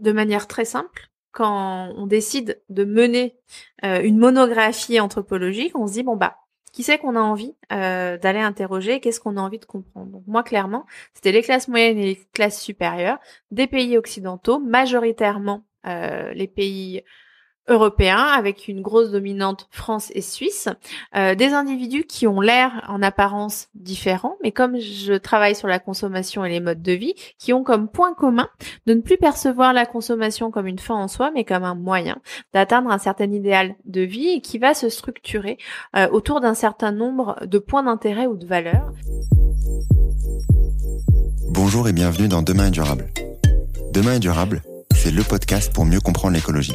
de manière très simple, quand on décide de mener euh, une monographie anthropologique, on se dit bon bah qui c'est qu'on a envie euh, d'aller interroger, qu'est-ce qu'on a envie de comprendre? Donc moi clairement, c'était les classes moyennes et les classes supérieures des pays occidentaux, majoritairement euh, les pays européens avec une grosse dominante France et Suisse, euh, des individus qui ont l'air en apparence différents, mais comme je travaille sur la consommation et les modes de vie, qui ont comme point commun de ne plus percevoir la consommation comme une fin en soi, mais comme un moyen d'atteindre un certain idéal de vie et qui va se structurer euh, autour d'un certain nombre de points d'intérêt ou de valeurs. Bonjour et bienvenue dans Demain est durable. Demain est durable, c'est le podcast pour mieux comprendre l'écologie.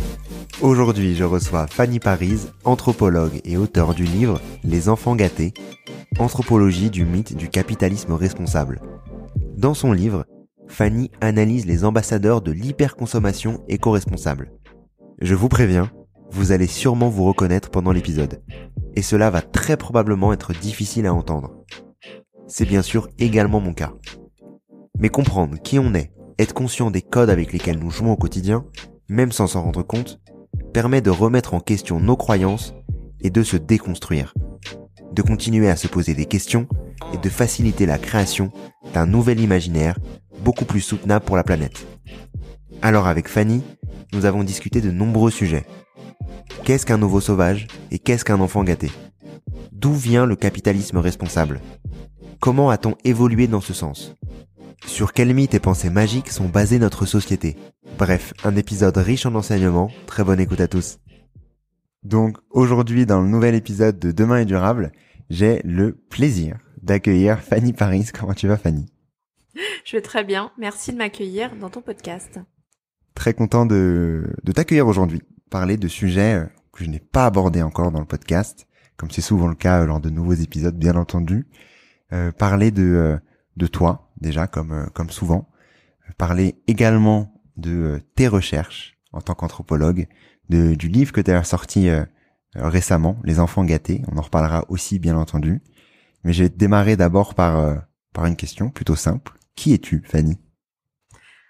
Aujourd'hui, je reçois Fanny Paris, anthropologue et auteur du livre Les enfants gâtés, anthropologie du mythe du capitalisme responsable. Dans son livre, Fanny analyse les ambassadeurs de l'hyperconsommation éco-responsable. Je vous préviens, vous allez sûrement vous reconnaître pendant l'épisode. Et cela va très probablement être difficile à entendre. C'est bien sûr également mon cas. Mais comprendre qui on est, être conscient des codes avec lesquels nous jouons au quotidien, même sans s'en rendre compte, permet de remettre en question nos croyances et de se déconstruire. De continuer à se poser des questions et de faciliter la création d'un nouvel imaginaire beaucoup plus soutenable pour la planète. Alors avec Fanny, nous avons discuté de nombreux sujets. Qu'est-ce qu'un nouveau sauvage et qu'est-ce qu'un enfant gâté? D'où vient le capitalisme responsable? Comment a-t-on évolué dans ce sens? Sur quels mythes et pensées magiques sont basées notre société Bref, un épisode riche en enseignements. Très bonne écoute à tous. Donc aujourd'hui, dans le nouvel épisode de Demain est durable, j'ai le plaisir d'accueillir Fanny Paris. Comment tu vas Fanny? Je vais très bien. Merci de m'accueillir dans ton podcast. Très content de, de t'accueillir aujourd'hui. Parler de sujets euh, que je n'ai pas abordés encore dans le podcast, comme c'est souvent le cas lors de nouveaux épisodes, bien entendu. Euh, parler de, euh, de toi, déjà, comme, comme souvent. Parler également de tes recherches en tant qu'anthropologue, du livre que tu as sorti récemment, Les enfants gâtés. On en reparlera aussi, bien entendu. Mais j'ai démarré d'abord par, euh, par une question plutôt simple. Qui es-tu, Fanny?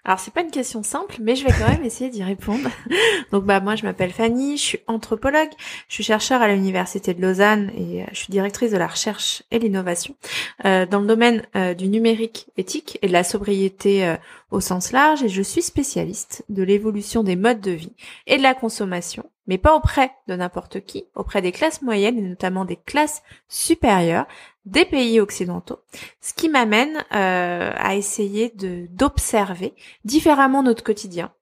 Alors c'est pas une question simple, mais je vais quand même essayer d'y répondre. Donc bah moi je m'appelle Fanny, je suis anthropologue, je suis chercheur à l'université de Lausanne et euh, je suis directrice de la recherche et l'innovation euh, dans le domaine euh, du numérique éthique et de la sobriété au sens large et je suis spécialiste de l'évolution des modes de vie et de la consommation, mais pas auprès de n'importe qui, auprès des classes moyennes et notamment des classes supérieures des pays occidentaux, ce qui m'amène euh, à essayer de d'observer différemment notre quotidien,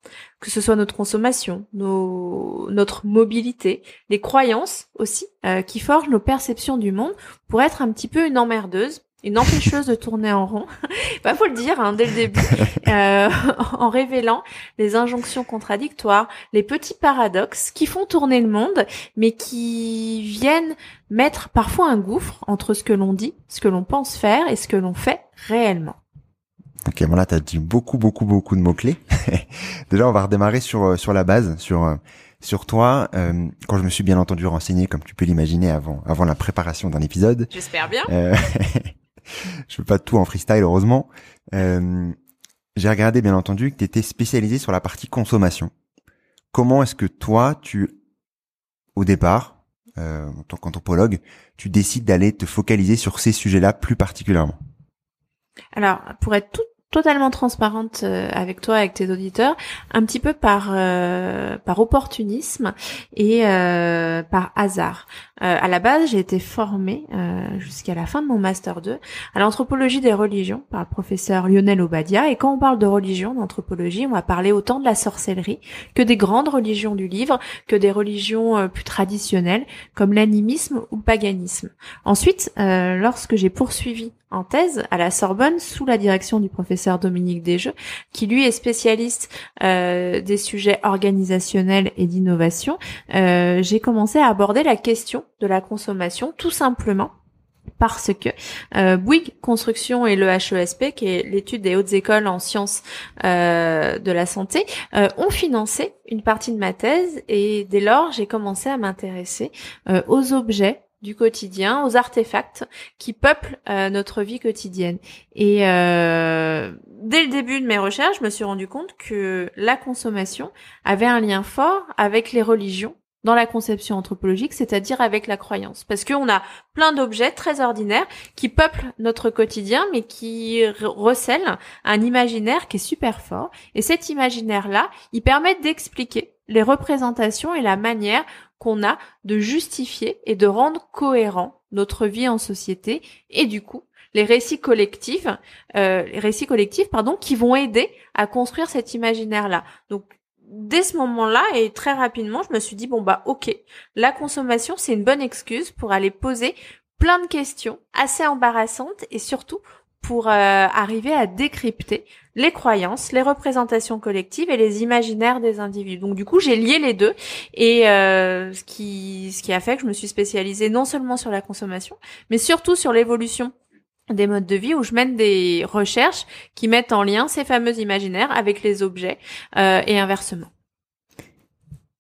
que ce soit notre consommation, nos, notre mobilité, les croyances aussi, euh, qui forgent nos perceptions du monde, pour être un petit peu une emmerdeuse une empêcheuse de tourner en rond. bah faut le dire hein, dès le début, euh, en révélant les injonctions contradictoires, les petits paradoxes qui font tourner le monde, mais qui viennent mettre parfois un gouffre entre ce que l'on dit, ce que l'on pense faire et ce que l'on fait réellement. Ok, bon là t'as dit beaucoup, beaucoup, beaucoup de mots clés. Déjà, on va redémarrer sur euh, sur la base, sur euh, sur toi. Euh, quand je me suis bien entendu renseigné, comme tu peux l'imaginer, avant avant la préparation d'un épisode. J'espère bien. Je veux pas tout en freestyle, heureusement. Euh, j'ai regardé, bien entendu, que tu étais spécialisé sur la partie consommation. Comment est-ce que toi, tu, au départ, euh, en tant qu'anthropologue, tu décides d'aller te focaliser sur ces sujets-là plus particulièrement? Alors, pour être tout totalement transparente euh, avec toi, avec tes auditeurs, un petit peu par euh, par opportunisme et euh, par hasard. à la base, j'ai été formée jusqu'à la fin de mon master 2 à l'anthropologie des religions par le professeur Lionel Obadia. Et quand on parle de religion, d'anthropologie, on va parler autant de la sorcellerie que des grandes religions du livre, que des religions plus traditionnelles comme l'animisme ou le paganisme. Ensuite, lorsque j'ai poursuivi en thèse à la Sorbonne sous la direction du professeur Dominique Desjeux, qui lui est spécialiste euh, des sujets organisationnels et d'innovation. Euh, j'ai commencé à aborder la question de la consommation tout simplement parce que euh, Bouygues Construction et le HESP, qui est l'étude des hautes écoles en sciences de la santé, ont financé une partie de ma thèse et dès lors j'ai commencé à m'intéresser aux objets du quotidien, aux artefacts qui peuplent euh, notre vie quotidienne. Et euh, dès le début de mes recherches, je me suis rendu compte que la consommation avait un lien fort avec les religions dans la conception anthropologique, c'est-à-dire avec la croyance. Parce qu'on a plein d'objets très ordinaires qui peuplent notre quotidien, mais qui recèlent un imaginaire qui est super fort. Et cet imaginaire-là, il permet d'expliquer les représentations et la manière qu'on a de justifier et de rendre cohérent notre vie en société et du coup les récits collectifs, euh, les récits collectifs pardon, qui vont aider à construire cet imaginaire là. Donc dès ce moment-là et très rapidement, je me suis dit bon bah ok, la consommation c'est une bonne excuse pour aller poser plein de questions assez embarrassantes et surtout pour euh, arriver à décrypter les croyances, les représentations collectives et les imaginaires des individus. Donc du coup, j'ai lié les deux et euh, ce qui ce qui a fait que je me suis spécialisée non seulement sur la consommation, mais surtout sur l'évolution des modes de vie où je mène des recherches qui mettent en lien ces fameux imaginaires avec les objets euh, et inversement.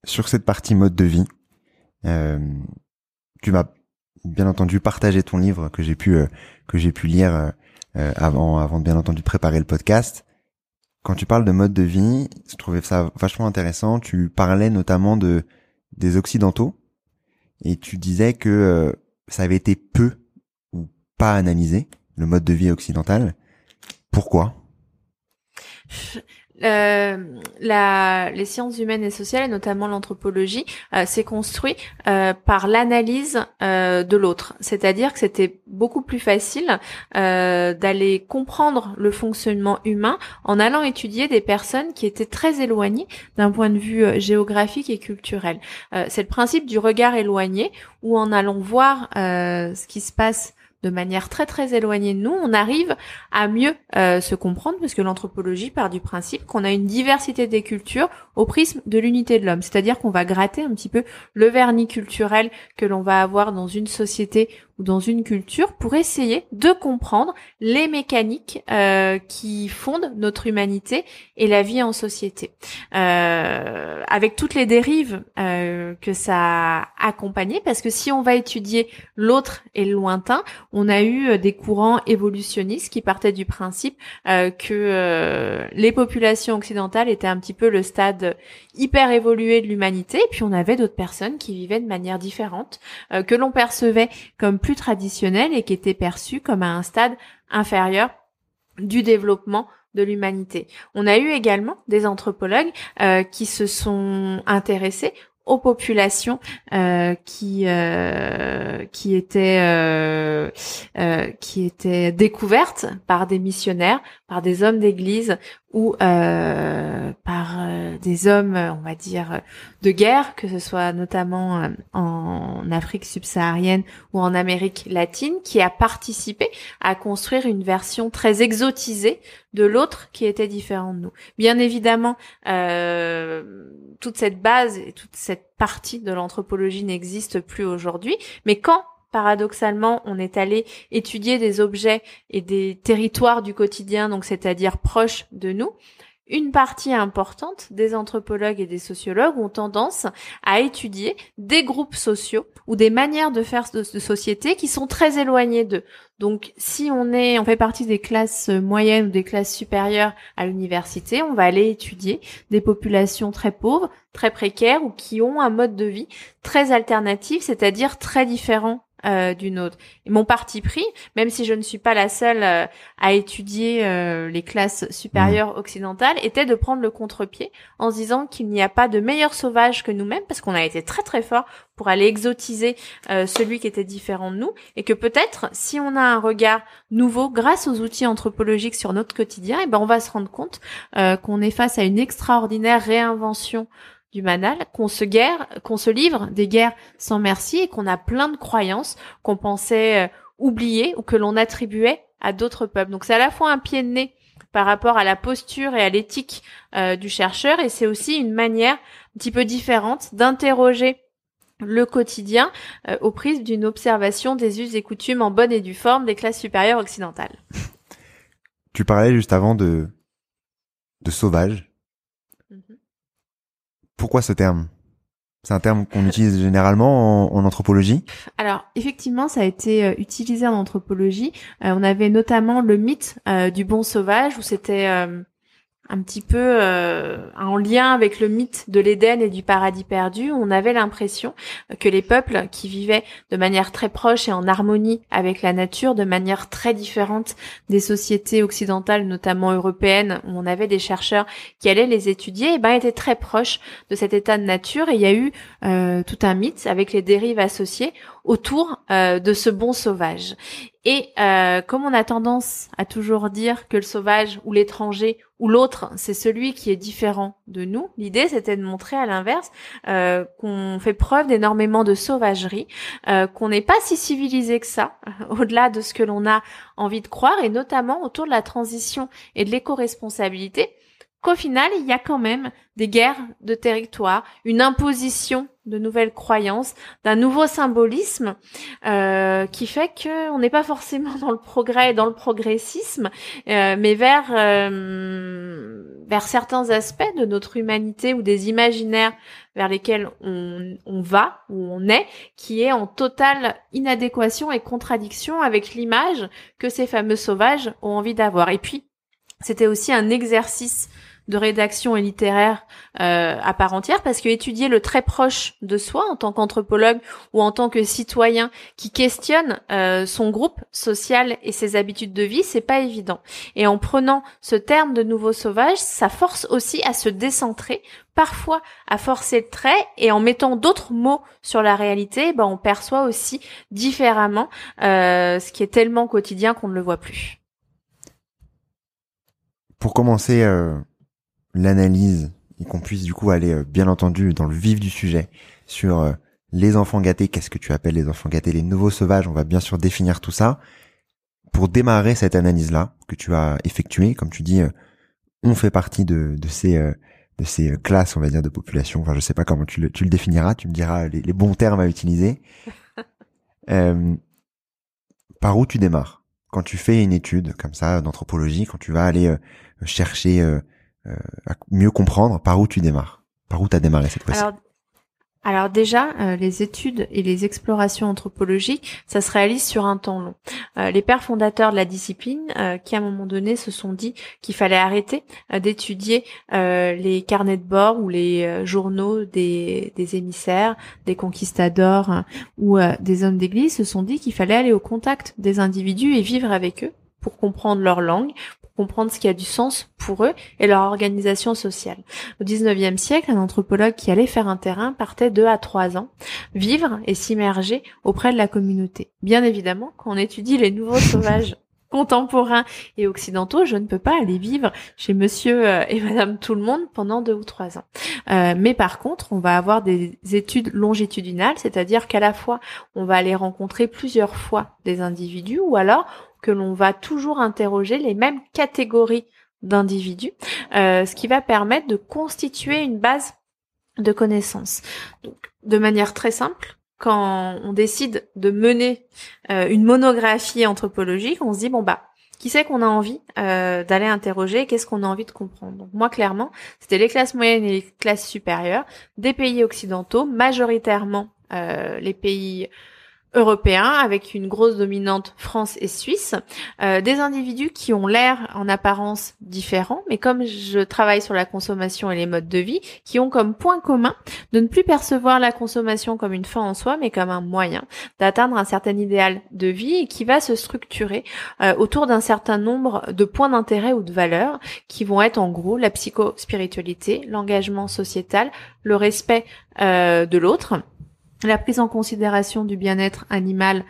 Sur cette partie mode de vie, euh, tu m'as bien entendu partagé ton livre que j'ai pu que j'ai pu lire euh, avant, avant de bien entendu préparer le podcast. Quand tu parles de mode de vie, je trouvais ça vachement intéressant. Tu parlais notamment de des occidentaux et tu disais que euh, ça avait été peu ou pas analysé le mode de vie occidental. Pourquoi? euh, la, les sciences humaines et sociales, et notamment l'anthropologie, euh, s'est construit euh, par l'analyse euh, de l'autre. C'est-à-dire que c'était beaucoup plus facile euh, d'aller comprendre le fonctionnement humain en allant étudier des personnes qui étaient très éloignées d'un point de vue géographique et culturel. C'est le principe du regard éloigné, où en allant voir ce qui se passe de manière très très éloignée de nous, on arrive à mieux euh, se comprendre parce que l'anthropologie part du principe qu'on a une diversité des cultures au prisme de l'unité de l'homme. C'est-à-dire qu'on va gratter un petit peu le vernis culturel que l'on va avoir dans une société ou dans une culture pour essayer de comprendre les mécaniques euh, qui fondent notre humanité et la vie en société. Euh, avec toutes les dérives euh, que ça a accompagné, parce que si on va étudier l'autre et le lointain, on a eu des courants évolutionnistes qui partaient du principe que les populations occidentales étaient un petit peu le stade hyper évolué de l'humanité, et puis on avait d'autres personnes qui vivaient de manière différente, que l'on percevait comme plus traditionnel et qui était perçu comme à un stade inférieur du développement de l'humanité. On a eu également des anthropologues euh, qui se sont intéressés aux populations euh, qui euh, qui étaient qui étaient découvertes par des missionnaires, par des hommes d'église ou par des hommes, on va dire, de guerre, que ce soit notamment en Afrique subsaharienne ou en Amérique latine, qui a participé à construire une version très exotisée de l'autre qui était différent de nous. Bien évidemment, toute cette base et toute cette partie de l'anthropologie n'existe plus aujourd'hui, mais quand paradoxalement, on est allé étudier des objets et des territoires du quotidien, donc c'est-à-dire proches de nous, une partie importante des anthropologues et des sociologues ont tendance à étudier des groupes sociaux ou des manières de faire de, société qui sont très éloignées d'eux. Donc, si on est, on fait partie des classes moyennes ou des classes supérieures à l'université, on va aller étudier des populations très pauvres, très précaires ou qui ont un mode de vie très alternatif, c'est-à-dire très différent euh, d'une autre. Et mon parti pris, même si je ne suis pas la seule euh, à étudier euh, les classes supérieures occidentales, était de prendre le contre-pied en se disant qu'il n'y a pas de meilleur sauvage que nous-mêmes, parce qu'on a été très très fort pour aller exotiser celui qui était différent de nous, et que peut-être si on a un regard nouveau grâce aux outils anthropologiques sur notre quotidien, et eh ben on va se rendre compte qu'on est face à une extraordinaire réinvention du manal, qu'on se guerre, qu'on se livre des guerres sans merci et qu'on a plein de croyances qu'on pensait euh, oublier ou que l'on attribuait à d'autres peuples. Donc c'est à la fois un pied de nez par rapport à la posture et à l'éthique euh, du chercheur et c'est aussi une manière un petit peu différente d'interroger le quotidien euh, au prisme d'une observation des us et coutumes en bonne et due forme des classes supérieures occidentales. Tu parlais juste avant de de sauvage pourquoi ce terme? C'est un terme qu'on utilise généralement en, anthropologie? Alors effectivement, ça a été euh, utilisé en anthropologie. Euh, on avait notamment le mythe euh, du bon sauvage où c'était un petit peu euh, en lien avec le mythe de l'Éden et du paradis perdu, on avait l'impression que les peuples qui vivaient de manière très proche et en harmonie avec la nature, de manière très différente des sociétés occidentales, notamment européennes, où on avait des chercheurs qui allaient les étudier, et eh ben étaient très proches de cet état de nature. Et il y a eu euh, tout un mythe avec les dérives associées autour euh, de ce bon sauvage. Et euh, comme on a tendance à toujours dire que le sauvage ou l'étranger ou l'autre, c'est celui qui est différent de nous, l'idée c'était de montrer à l'inverse euh, qu'on fait preuve d'énormément de sauvagerie, qu'on n'est pas si civilisé que ça, au-delà de ce que l'on a envie de croire, et notamment autour de la transition et de l'éco-responsabilité, qu'au final, il y a quand même des guerres de territoire, une imposition de nouvelles croyances, d'un nouveau symbolisme euh, qui fait que on n'est pas forcément dans le progrès, dans le progressisme, euh, mais vers euh, vers certains aspects de notre humanité ou des imaginaires vers lesquels on, on va ou on est, qui est en totale inadéquation et contradiction avec l'image que ces fameux sauvages ont envie d'avoir. Et puis, c'était aussi un exercice de rédaction et littéraire euh, à part entière parce que étudier le très proche de soi en tant qu'anthropologue ou en tant que citoyen qui questionne euh, son groupe social et ses habitudes de vie, c'est pas évident. Et en prenant ce terme de nouveau sauvage, ça force aussi à se décentrer parfois à forcer le trait et en mettant d'autres mots sur la réalité, ben on perçoit aussi différemment euh, ce qui est tellement quotidien qu'on ne le voit plus. Pour commencer l'analyse et qu'on puisse du coup aller euh, bien entendu dans le vif du sujet sur euh, les enfants gâtés, qu'est-ce que tu appelles les enfants gâtés, les nouveaux sauvages, on va bien sûr définir tout ça. Pour démarrer cette analyse-là que tu as effectuée, comme tu dis, euh, on fait partie de, de ces de ces classes, on va dire, de population. Enfin, je sais pas comment tu le, tu le définiras, tu me diras les, les bons termes à utiliser. euh, par où tu démarres? Quand tu fais une étude comme ça d'anthropologie, quand tu vas aller chercher euh, à mieux comprendre par où tu démarres Par où tu as démarré cette fois-ci alors déjà, euh, les études et les explorations anthropologiques, ça se réalise sur un temps long. Euh, les pères fondateurs de la discipline, qui à un moment donné se sont dit qu'il fallait arrêter d'étudier les carnets de bord ou les journaux des, des, émissaires, des conquistadors hein, ou des hommes d'église, se sont dit qu'il fallait aller au contact des individus et vivre avec eux pour comprendre leur langue, comprendre ce qui a du sens pour eux et leur organisation sociale. Au 19e siècle, un anthropologue qui allait faire un terrain partait deux à trois ans, vivre et s'immerger auprès de la communauté. Bien évidemment, quand on étudie les nouveaux sauvages contemporains et occidentaux, je ne peux pas aller vivre chez monsieur euh, et madame tout le monde pendant deux ou trois ans. Euh, mais par contre, on va avoir des études longitudinales, c'est-à-dire qu'à la fois, on va aller rencontrer plusieurs fois des individus ou alors que l'on va toujours interroger les mêmes catégories d'individus, euh, ce qui va permettre de constituer une base de connaissances. Donc, de manière très simple, quand on décide de mener euh, une monographie anthropologique, on se dit bon bah qui c'est qu'on a envie euh, d'aller interroger, qu'est-ce qu'on a envie de comprendre? Donc moi clairement, c'était les classes moyennes et les classes supérieures des pays occidentaux, majoritairement euh, les pays européens avec une grosse dominante France et Suisse, euh, des individus qui ont l'air en apparence différents, mais comme je travaille sur la consommation et les modes de vie, qui ont comme point commun de ne plus percevoir la consommation comme une fin en soi, mais comme un moyen d'atteindre un certain idéal de vie et qui va se structurer euh, autour d'un certain nombre de points d'intérêt ou de valeurs qui vont être en gros la psychospiritualité, l'engagement sociétal, le respect euh, de l'autre la prise en considération du bien-être animal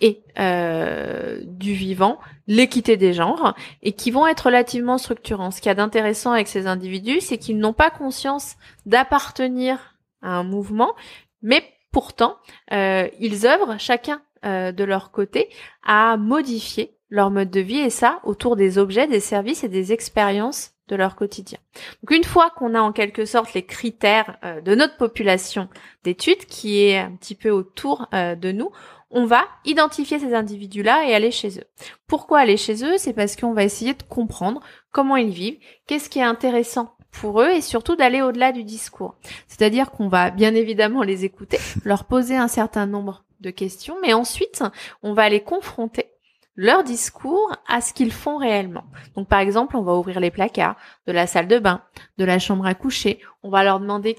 et euh, du vivant, l'équité des genres, et qui vont être relativement structurants. Ce qu'il y a d'intéressant avec ces individus, c'est qu'ils n'ont pas conscience d'appartenir à un mouvement, mais pourtant, euh, ils œuvrent chacun euh, de leur côté à modifier leur mode de vie, et ça autour des objets, des services et des expériences de leur quotidien. Donc une fois qu'on a en quelque sorte les critères euh, de notre population d'études qui est un petit peu autour euh, de nous, on va identifier ces individus-là et aller chez eux. Pourquoi aller chez eux? C'est parce qu'on va essayer de comprendre comment ils vivent, qu'est-ce qui est intéressant pour eux et surtout d'aller au-delà du discours. C'est-à-dire qu'on va bien évidemment les écouter, leur poser un certain nombre de questions, mais ensuite on va les confronter leur discours à ce qu'ils font réellement. Donc par exemple, on va ouvrir les placards de la salle de bain, de la chambre à coucher, on va leur demander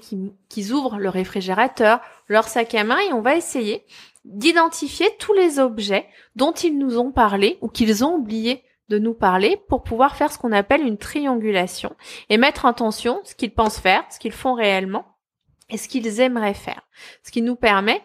qu'ils ouvrent le réfrigérateur, leur sac à main et on va essayer d'identifier tous les objets dont ils nous ont parlé ou qu'ils ont oublié de nous parler pour pouvoir faire ce qu'on appelle une triangulation et mettre en tension ce qu'ils pensent faire, ce qu'ils font réellement et ce qu'ils aimeraient faire. Ce qui nous permet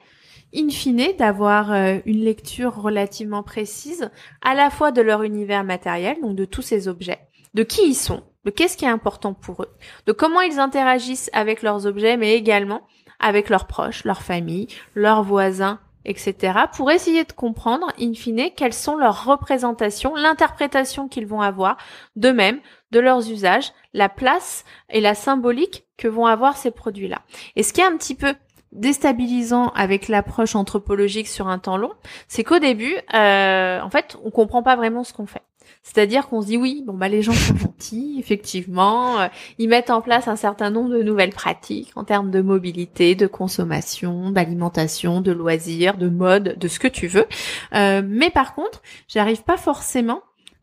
in fine, d'avoir euh, une lecture relativement précise à la fois de leur univers matériel, donc de tous ces objets, de qui ils sont, de qu'est-ce qui est important pour eux, de comment ils interagissent avec leurs objets, mais également avec leurs proches, leur famille, leurs voisins, etc., pour essayer de comprendre, in fine, quelles sont leurs représentations, l'interprétation qu'ils vont avoir d'eux-mêmes, de leurs usages, la place et la symbolique que vont avoir ces produits-là. Et ce qui est un petit peu déstabilisant avec l'approche anthropologique sur un temps long, c'est qu'au début, euh, en fait, on comprend pas vraiment ce qu'on fait. C'est-à-dire qu'on se dit oui, bon bah les gens sont gentils, effectivement, euh, ils mettent en place un certain nombre de nouvelles pratiques en termes de mobilité, de consommation, d'alimentation, de loisirs, de mode, de ce que tu veux. Euh, mais par contre, j'arrive pas forcément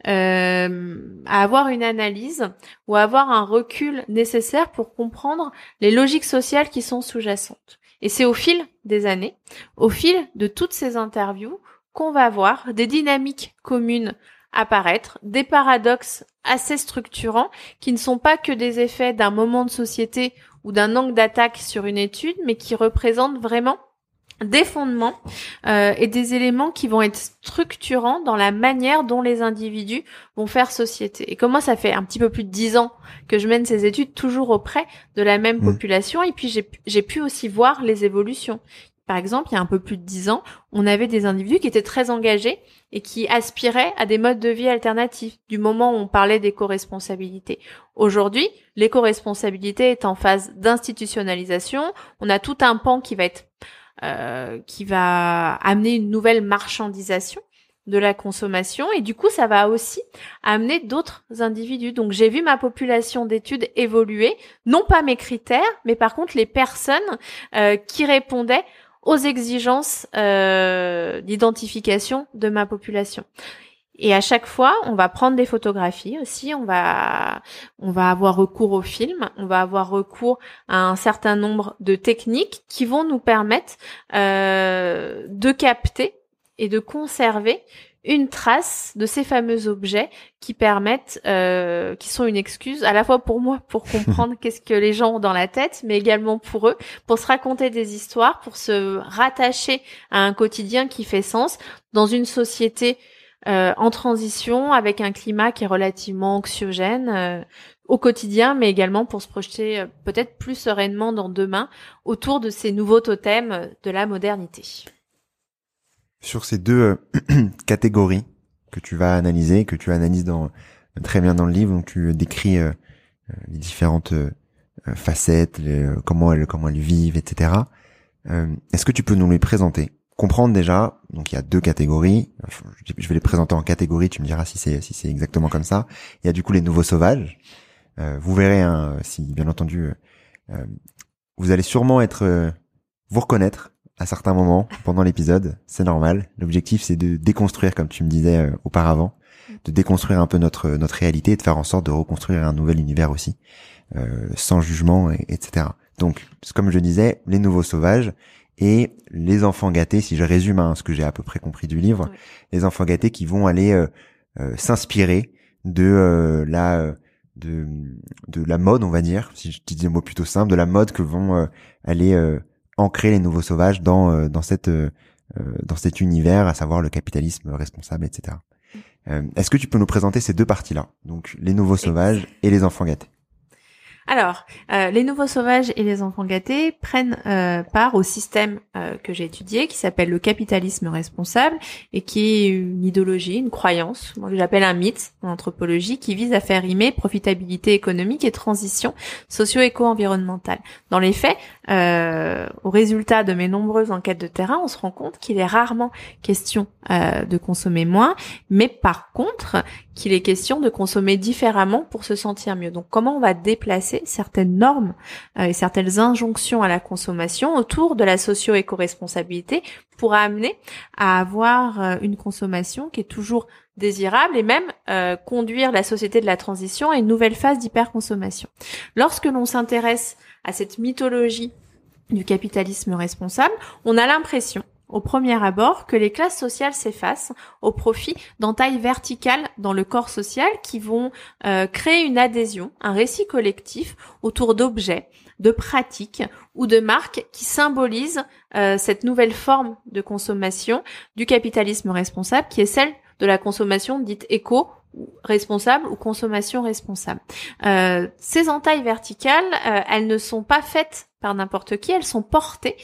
euh, à avoir une analyse ou à avoir un recul nécessaire pour comprendre les logiques sociales qui sont sous-jacentes. Et c'est au fil des années, au fil de toutes ces interviews, qu'on va voir des dynamiques communes apparaître, des paradoxes assez structurants qui ne sont pas que des effets d'un moment de société ou d'un angle d'attaque sur une étude, mais qui représentent vraiment des fondements euh, et des éléments qui vont être structurants dans la manière dont les individus vont faire société. Et comme moi, ça fait un petit peu plus de dix ans que je mène ces études toujours auprès de la même mmh. population, et puis j'ai pu aussi voir les évolutions. Par exemple, il y a un peu plus de dix ans, on avait des individus qui étaient très engagés et qui aspiraient à des modes de vie alternatifs, du moment où on parlait d'éco-responsabilité. Aujourd'hui, l'éco-responsabilité est en phase d'institutionnalisation. On a tout un pan qui va être euh, qui va amener une nouvelle marchandisation de la consommation et du coup ça va aussi amener d'autres individus. Donc j'ai vu ma population d'études évoluer, non pas mes critères, mais par contre les personnes euh, qui répondaient aux exigences euh, d'identification de ma population. Et à chaque fois, on va prendre des photographies aussi, on va, on va avoir recours au film, on va avoir recours à un certain nombre de techniques qui vont nous permettre euh, de capter et de conserver une trace de ces fameux objets qui permettent, euh, qui sont une excuse à la fois pour moi pour comprendre qu'est-ce que les gens ont dans la tête, mais également pour eux, pour se raconter des histoires, pour se rattacher à un quotidien qui fait sens dans une société euh, en transition avec un climat qui est relativement anxiogène euh, au quotidien, mais également pour se projeter euh, peut-être plus sereinement dans demain autour de ces nouveaux totems de la modernité. Sur ces deux catégories que tu vas analyser, que tu analyses dans, très bien dans le livre, où tu décris les différentes facettes, comment elles comment elles vivent, etc. Est-ce que tu peux nous les présenter? Comprendre déjà, donc il y a deux catégories. Je vais les présenter en catégories. Tu me diras si c'est si c'est exactement comme ça. Il y a du coup les nouveaux sauvages. Euh, vous verrez, hein, si bien entendu, euh, vous allez sûrement être euh, vous reconnaître à certains moments pendant l'épisode. C'est normal. L'objectif c'est de déconstruire, comme tu me disais euh, auparavant, de déconstruire un peu notre notre réalité et de faire en sorte de reconstruire un nouvel univers aussi, sans jugement, et, etc. Donc, comme je disais, les nouveaux sauvages et les enfants gâtés, si je résume hein, ce que j'ai à peu près compris du livre, les enfants gâtés qui vont aller euh, euh, s'inspirer de euh, la de de la mode, on va dire, si je dis des mots plutôt simples, de la mode que vont aller ancrer les nouveaux sauvages dans dans cette dans cet univers, à savoir le capitalisme responsable, etc. Mm. Est-ce que tu peux nous présenter ces deux parties-là, donc les nouveaux sauvages et les enfants gâtés alors, euh, les nouveaux sauvages et les enfants gâtés prennent euh, part au système euh, que j'ai étudié, qui s'appelle le capitalisme responsable, et qui est une idéologie, une croyance, que j'appelle un mythe en anthropologie, qui vise à faire rimer profitabilité économique et transition socio-éco-environnementale. Dans les faits, au résultat de mes nombreuses enquêtes de terrain, on se rend compte qu'il est rarement question de consommer moins, mais par contre, qu'il est question de consommer différemment pour se sentir mieux. Donc comment on va déplacer certaines normes euh, et certaines injonctions à la consommation autour de la socio-éco-responsabilité pour amener à avoir euh, une consommation qui est toujours désirable et même euh, conduire la société de la transition à une nouvelle phase d'hyperconsommation. Lorsque l'on s'intéresse à cette mythologie du capitalisme responsable, on a l'impression au premier abord que les classes sociales s'effacent au profit d'entailles verticales dans le corps social qui vont euh, créer une adhésion, un récit collectif autour d'objets, de pratiques ou de marques qui symbolisent euh, cette nouvelle forme de consommation du capitalisme responsable qui est celle de la consommation dite éco responsable ou consommation responsable. Euh, ces entailles verticales, elles ne sont pas faites par n'importe qui, elles sont portées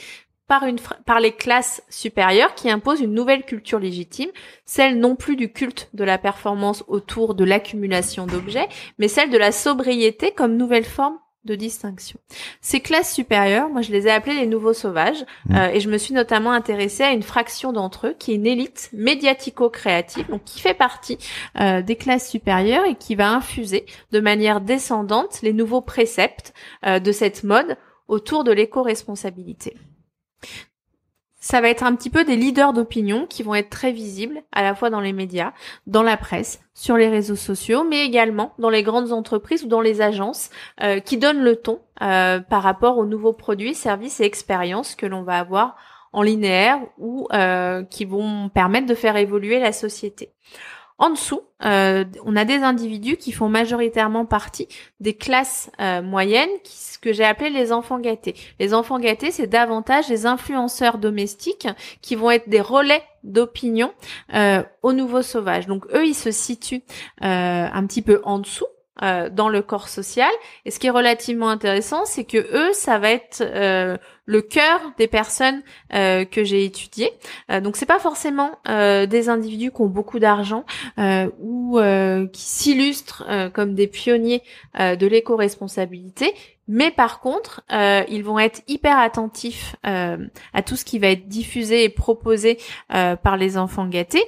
par, une, par les classes supérieures qui imposent une nouvelle culture légitime, celle non plus du culte de la performance autour de l'accumulation d'objets, mais celle de la sobriété comme nouvelle forme de distinction. Ces classes supérieures, moi je les ai appelées les nouveaux sauvages, mmh. euh, et je me suis notamment intéressée à une fraction d'entre eux qui est une élite médiatico-créative, donc qui fait partie euh, des classes supérieures et qui va infuser de manière descendante les nouveaux préceptes euh, de cette mode autour de l'éco-responsabilité. Ça va être un petit peu des leaders d'opinion qui vont être très visibles à la fois dans les médias, dans la presse, sur les réseaux sociaux, mais également dans les grandes entreprises ou dans les agences euh, qui donnent le ton euh, par rapport aux nouveaux produits, services et expériences que l'on va avoir en linéaire ou euh, qui vont permettre de faire évoluer la société. En dessous, euh, on a des individus qui font majoritairement partie des classes euh, moyennes, ce que j'ai appelé les enfants gâtés. Les enfants gâtés, c'est davantage les influenceurs domestiques qui vont être des relais d'opinion euh, aux nouveaux sauvages. Donc eux, ils se situent euh, un petit peu en dessous euh, dans le corps social. Et ce qui est relativement intéressant, c'est que eux, ça va être euh, le cœur des personnes euh, que j'ai étudiées. donc c'est pas forcément des individus qui ont beaucoup d'argent ou qui s'illustrent comme des pionniers de l'éco-responsabilité, mais par contre, ils vont être hyper attentifs à tout ce qui va être diffusé et proposé par les enfants gâtés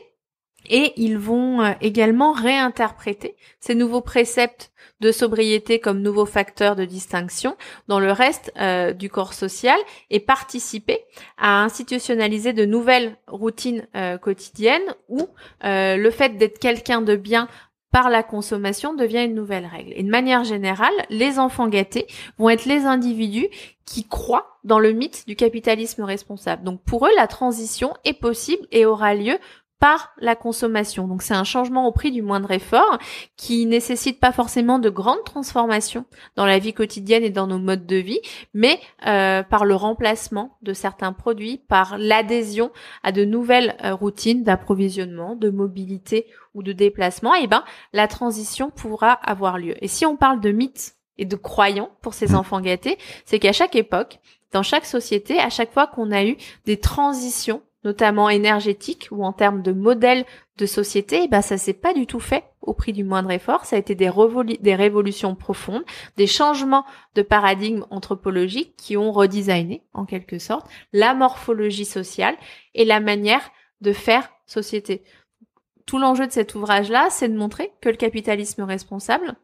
et ils vont euh, également réinterpréter ces nouveaux préceptes de sobriété comme nouveaux facteurs de distinction dans le reste euh, du corps social et participer à institutionnaliser de nouvelles routines euh, quotidiennes où le fait d'être quelqu'un de bien par la consommation devient une nouvelle règle. Et de manière générale, les enfants gâtés vont être les individus qui croient dans le mythe du capitalisme responsable. Donc pour eux, la transition est possible et aura lieu par la consommation. Donc c'est un changement au prix du moindre effort qui nécessite pas forcément de grandes transformations dans la vie quotidienne et dans nos modes de vie, mais euh, par le remplacement de certains produits, par l'adhésion à de nouvelles euh, routines d'approvisionnement, de mobilité ou de déplacement, et eh ben la transition pourra avoir lieu. Et si on parle de mythes et de croyants pour ces mmh. enfants gâtés, c'est qu'à chaque époque, dans chaque société, à chaque fois qu'on a eu des transitions notamment énergétique ou en termes de modèle de société, eh ben ça s'est pas du tout fait au prix du moindre effort. Ça a été des, révolutions profondes, des changements de paradigme anthropologique qui ont redesigné, en quelque sorte, la morphologie sociale et la manière de faire société. Tout l'enjeu de cet ouvrage-là, c'est de montrer que le capitalisme responsable,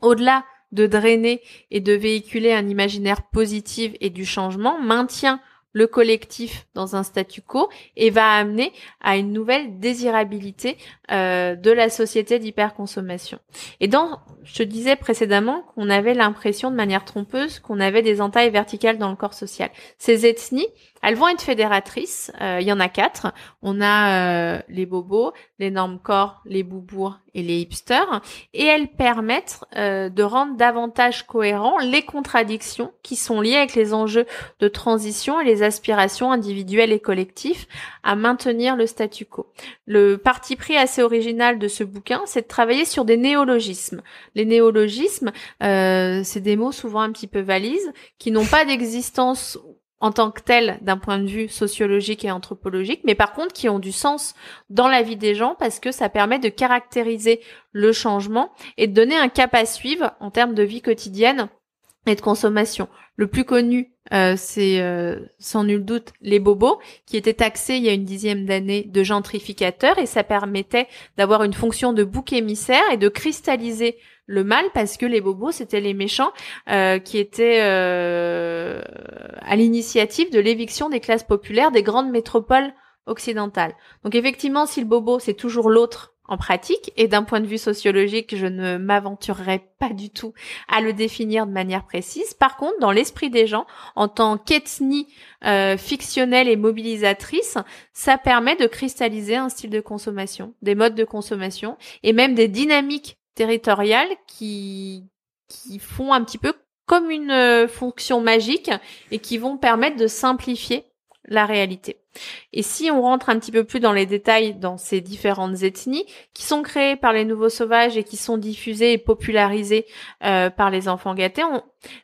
au-delà de drainer et de véhiculer un imaginaire positif et du changement, maintient le collectif dans un statu quo et va amener à une nouvelle désirabilité euh, de la société d'hyperconsommation. Et dans, je te disais précédemment qu'on avait l'impression de manière trompeuse qu'on avait des entailles verticales dans le corps social. Ces ethnies, elles vont être fédératrices. Euh, il y en a quatre. On a euh, les bobos, les normes corps, les boubours et les hipsters. Et elles permettent euh, de rendre davantage cohérents les contradictions qui sont liées avec les enjeux de transition et les aspirations individuelles et collectives à maintenir le statu quo. Le parti pris assez original de ce bouquin, c'est de travailler sur des néologismes. Les néologismes, c'est des mots souvent un petit peu valises qui n'ont pas d'existence en tant que tel d'un point de vue sociologique et anthropologique, mais par contre qui ont du sens dans la vie des gens parce que ça permet de caractériser le changement et de donner un cap à suivre en termes de vie quotidienne et de consommation. Le plus connu, euh, c'est euh, sans nul doute les bobos, qui étaient taxés il y a une dixième d'années de gentrificateurs, et ça permettait d'avoir une fonction de bouc émissaire et de cristalliser le mal parce que les bobos c'était les méchants euh, qui étaient à l'initiative de l'éviction des classes populaires des grandes métropoles occidentales. Donc effectivement, si le bobo c'est toujours l'autre en pratique et d'un point de vue sociologique, je ne m'aventurerai pas du tout à le définir de manière précise. Par contre, dans l'esprit des gens, en tant qu'ethnie euh, fictionnelle et mobilisatrice, ça permet de cristalliser un style de consommation, des modes de consommation et même des dynamiques territoriales qui, font un petit peu comme une euh, fonction magique et qui vont permettre de simplifier la réalité. Et si on rentre un petit peu plus dans les détails dans ces différentes ethnies qui sont créées par les nouveaux sauvages et qui sont diffusées et popularisées euh, par les enfants gâtés,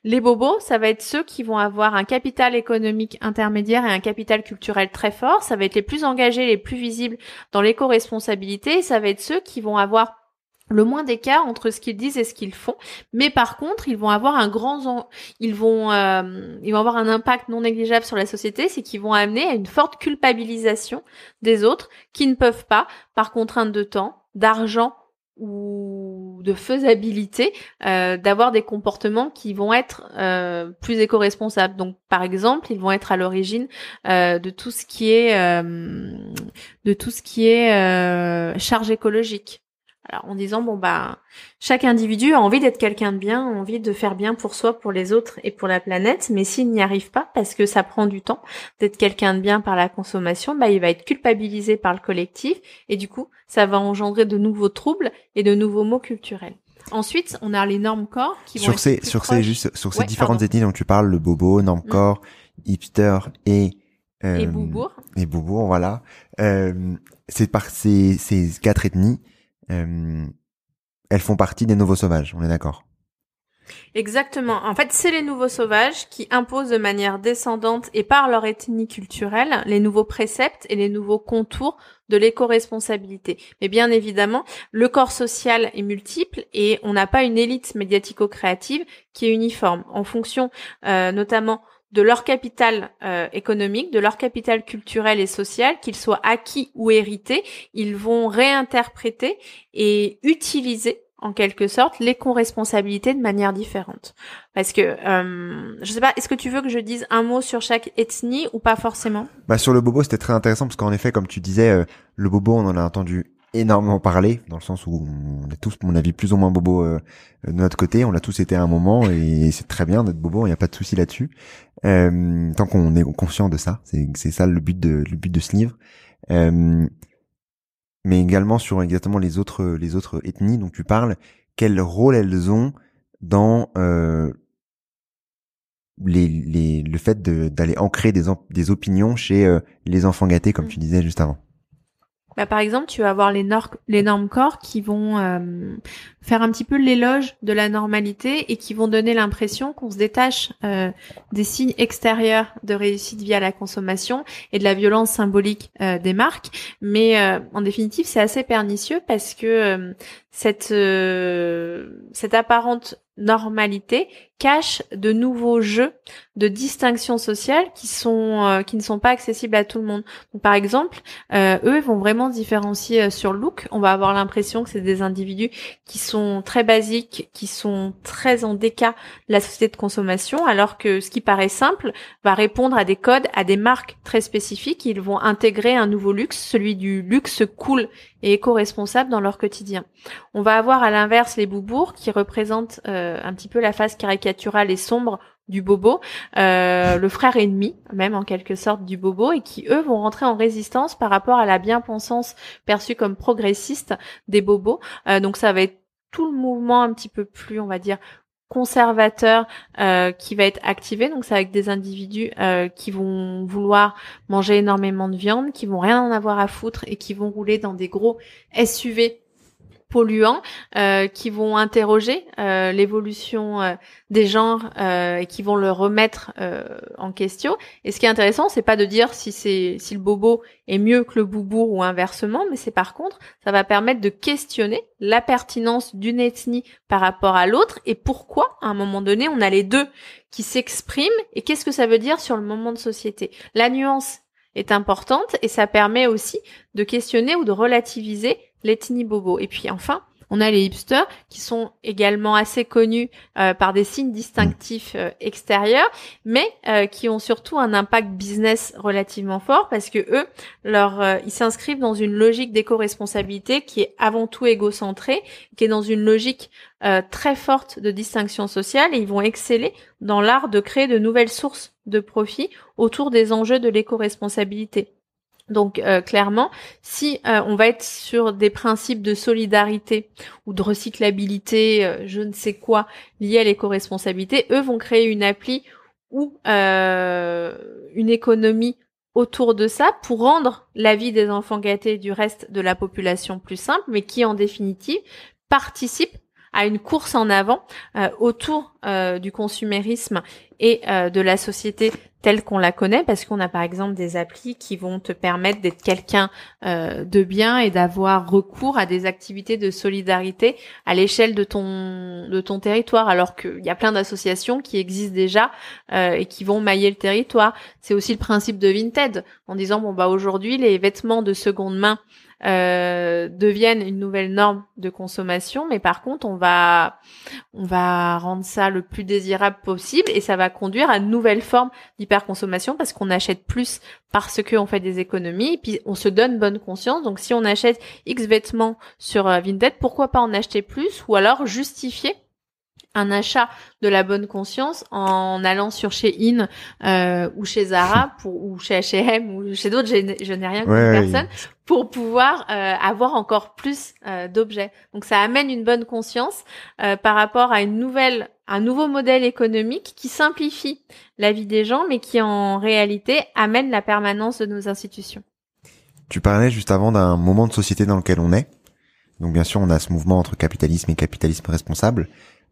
les bobos, ça va être ceux qui vont avoir un capital économique intermédiaire et un capital culturel très fort. Ça va être les plus engagés, les plus visibles dans l'éco-responsabilité. Ça va être ceux qui vont avoir le moins d'écart entre ce qu'ils disent et ce qu'ils font, mais par contre, ils vont avoir un grand, ils vont, euh, ils vont avoir un impact non négligeable sur la société, c'est qu'ils vont amener à une forte culpabilisation des autres qui ne peuvent pas, par contrainte de temps, d'argent ou de faisabilité, euh, d'avoir des comportements qui vont être euh, plus éco-responsables. Donc, par exemple, ils vont être à l'origine de tout ce qui est, de tout ce qui est charge écologique alors, en disant bon bah chaque individu a envie d'être quelqu'un de bien, a envie de faire bien pour soi, pour les autres et pour la planète, mais s'il n'y arrive pas parce que ça prend du temps d'être quelqu'un de bien par la consommation, bah il va être culpabilisé par le collectif et du coup ça va engendrer de nouveaux troubles et de nouveaux mots culturels. Ensuite, on a les normes corps qui sur vont ces sur ces juste sur ces différentes ethnies dont tu parles, le bobo, normes mm. corps, hipster et euh, et boubourg. Et boubourg, voilà. Euh, c'est par ces ces quatre ethnies elles font partie des nouveaux sauvages, on est d'accord? Exactement. En fait, c'est les nouveaux sauvages qui imposent de manière descendante et par leur ethnie culturelle les nouveaux préceptes et les nouveaux contours de l'éco-responsabilité. Mais bien évidemment, le corps social est multiple et on n'a pas une élite médiatico-créative qui est uniforme en fonction euh, notamment de leur capital euh, économique, de leur capital culturel et social, qu'il soit acquis ou hérité, ils vont réinterpréter et utiliser en quelque sorte les responsabilités de manière différente. Parce que euh, je sais pas, est-ce que tu veux que je dise un mot sur chaque ethnie ou pas forcément? Bah sur le bobo, c'était très intéressant parce qu'en effet, comme tu disais, euh, le bobo, on en a entendu énormément parlé, dans le sens où on est tous, mon avis, plus ou moins bobo euh, de notre côté. On l'a tous été à un moment et c'est très bien d'être bobo, il n'y a pas de souci là-dessus. Euh, tant qu'on est conscient de ça, c'est c'est ça le but de le but de ce livre. Euh, mais également sur exactement les autres les autres ethnies dont tu parles, quel rôle elles ont dans euh, les, les, le fait d'aller ancrer des, des opinions chez les enfants gâtés, comme mmh. tu disais juste avant. Bah, Par exemple, tu vas avoir les, normes corps qui vont euh, faire un petit peu l'éloge de la normalité et qui vont donner l'impression qu'on se détache euh, des signes extérieurs de réussite via la consommation et de la violence symbolique euh, des marques. Mais en définitive, c'est assez pernicieux parce que cette, cette apparente normalité cache de nouveaux jeux de distinction sociale qui sont euh, qui ne sont pas accessibles à tout le monde. Par exemple, euh, eux vont vraiment différencier euh, sur le look. On va avoir l'impression que c'est des individus qui sont très basiques, qui sont très en déca de la société de consommation, alors que ce qui paraît simple va répondre à des codes, à des marques très spécifiques. Ils vont intégrer un nouveau luxe, celui du luxe cool et éco-responsable dans leur quotidien. On va avoir à l'inverse les boubours qui représentent un petit peu la face caricaturale et sombre du bobo, euh, le frère ennemi même en quelque sorte du bobo, et qui eux vont rentrer en résistance par rapport à la bien-pensance perçue comme progressiste des bobos. Euh, donc ça va être tout le mouvement un petit peu plus, on va dire, conservateur euh, qui va être activé. Donc c'est avec des individus qui vont vouloir manger énormément de viande, qui vont rien en avoir à foutre et qui vont rouler dans des gros SUV polluants euh, qui vont interroger euh, l'évolution euh, des genres et qui vont le remettre en question. Et ce qui est intéressant, c'est pas de dire si c'est si le bobo est mieux que le boubour ou inversement, mais c'est par contre, ça va permettre de questionner la pertinence d'une ethnie par rapport à l'autre et pourquoi à un moment donné on a les deux qui s'expriment et qu'est-ce que ça veut dire sur le moment de société. La nuance est importante et ça permet aussi de questionner ou de relativiser l'ethnie bobo. Et puis enfin, on a les hipsters qui sont également assez connus euh, par des signes distinctifs euh, extérieurs, mais euh, qui ont surtout un impact business relativement fort parce que eux, leur, ils s'inscrivent dans une logique d'éco-responsabilité qui est avant tout égocentrée, qui est dans une logique très forte de distinction sociale et ils vont exceller dans l'art de créer de nouvelles sources de profit autour des enjeux de l'éco-responsabilité. Donc euh, clairement, si euh, on va être sur des principes de solidarité ou de recyclabilité, euh, je ne sais quoi, liés à l'éco-responsabilité, eux vont créer une appli ou une économie autour de ça pour rendre la vie des enfants gâtés du reste de la population plus simple, mais qui en définitive participe à une course en avant autour du consumérisme et de la société telle qu'on la connaît parce qu'on a par exemple des applis qui vont te permettre d'être quelqu'un euh, de bien et d'avoir recours à des activités de solidarité à l'échelle de ton de ton territoire alors qu'il y a plein d'associations qui existent déjà euh, et qui vont mailler le territoire. C'est aussi le principe de Vinted en disant bon bah aujourd'hui les vêtements de seconde main euh, deviennent une nouvelle norme de consommation, mais par contre on va on va rendre ça le plus désirable possible et ça va conduire à une nouvelle forme d'hyperconsommation parce qu'on achète plus parce qu'on fait des économies et puis on se donne bonne conscience. Donc si on achète X vêtements sur euh, Vinted, pourquoi pas en acheter plus ou alors justifier un achat de la bonne conscience en allant sur chez In euh, ou chez Zara pour, ou chez H&M ou chez d'autres, je n'ai rien contre personne, pour pouvoir euh, avoir encore plus euh, d'objets. Donc ça amène une bonne conscience par rapport à une nouvelle, un nouveau modèle économique qui simplifie la vie des gens, mais qui en réalité amène la permanence de nos institutions. Tu parlais juste avant d'un moment de société dans lequel on est. Donc bien sûr, on a ce mouvement entre capitalisme et capitalisme responsable.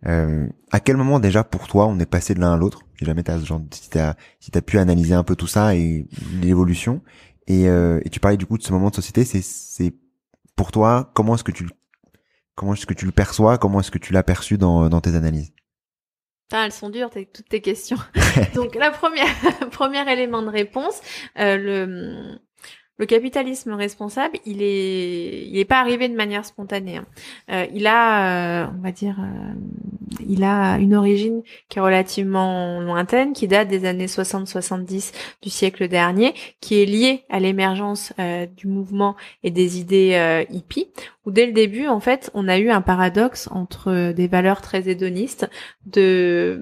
Euh, à quel moment déjà pour toi on est passé de l'un à l'autre? Si jamais t'as genre si t'as si t'as pu analyser un peu tout ça et l'évolution. Et, euh, et tu parlais du coup de ce moment de société, c'est c'est pour toi comment est-ce que tu comment est-ce que tu le perçois? Comment est-ce que tu l'as perçu dans dans tes analyses? Ah, elles sont dures, toutes tes questions. Donc la première, premier élément de réponse, euh, le le capitalisme responsable, il est, il est pas arrivé de manière spontanée. Hein. Euh, il a, euh, on va dire, euh, il a une origine qui est relativement lointaine, qui date des années 60-70 du siècle dernier, qui est liée à l'émergence du mouvement et des idées hippies, où dès le début, en fait, on a eu un paradoxe entre des valeurs très hédonistes, de,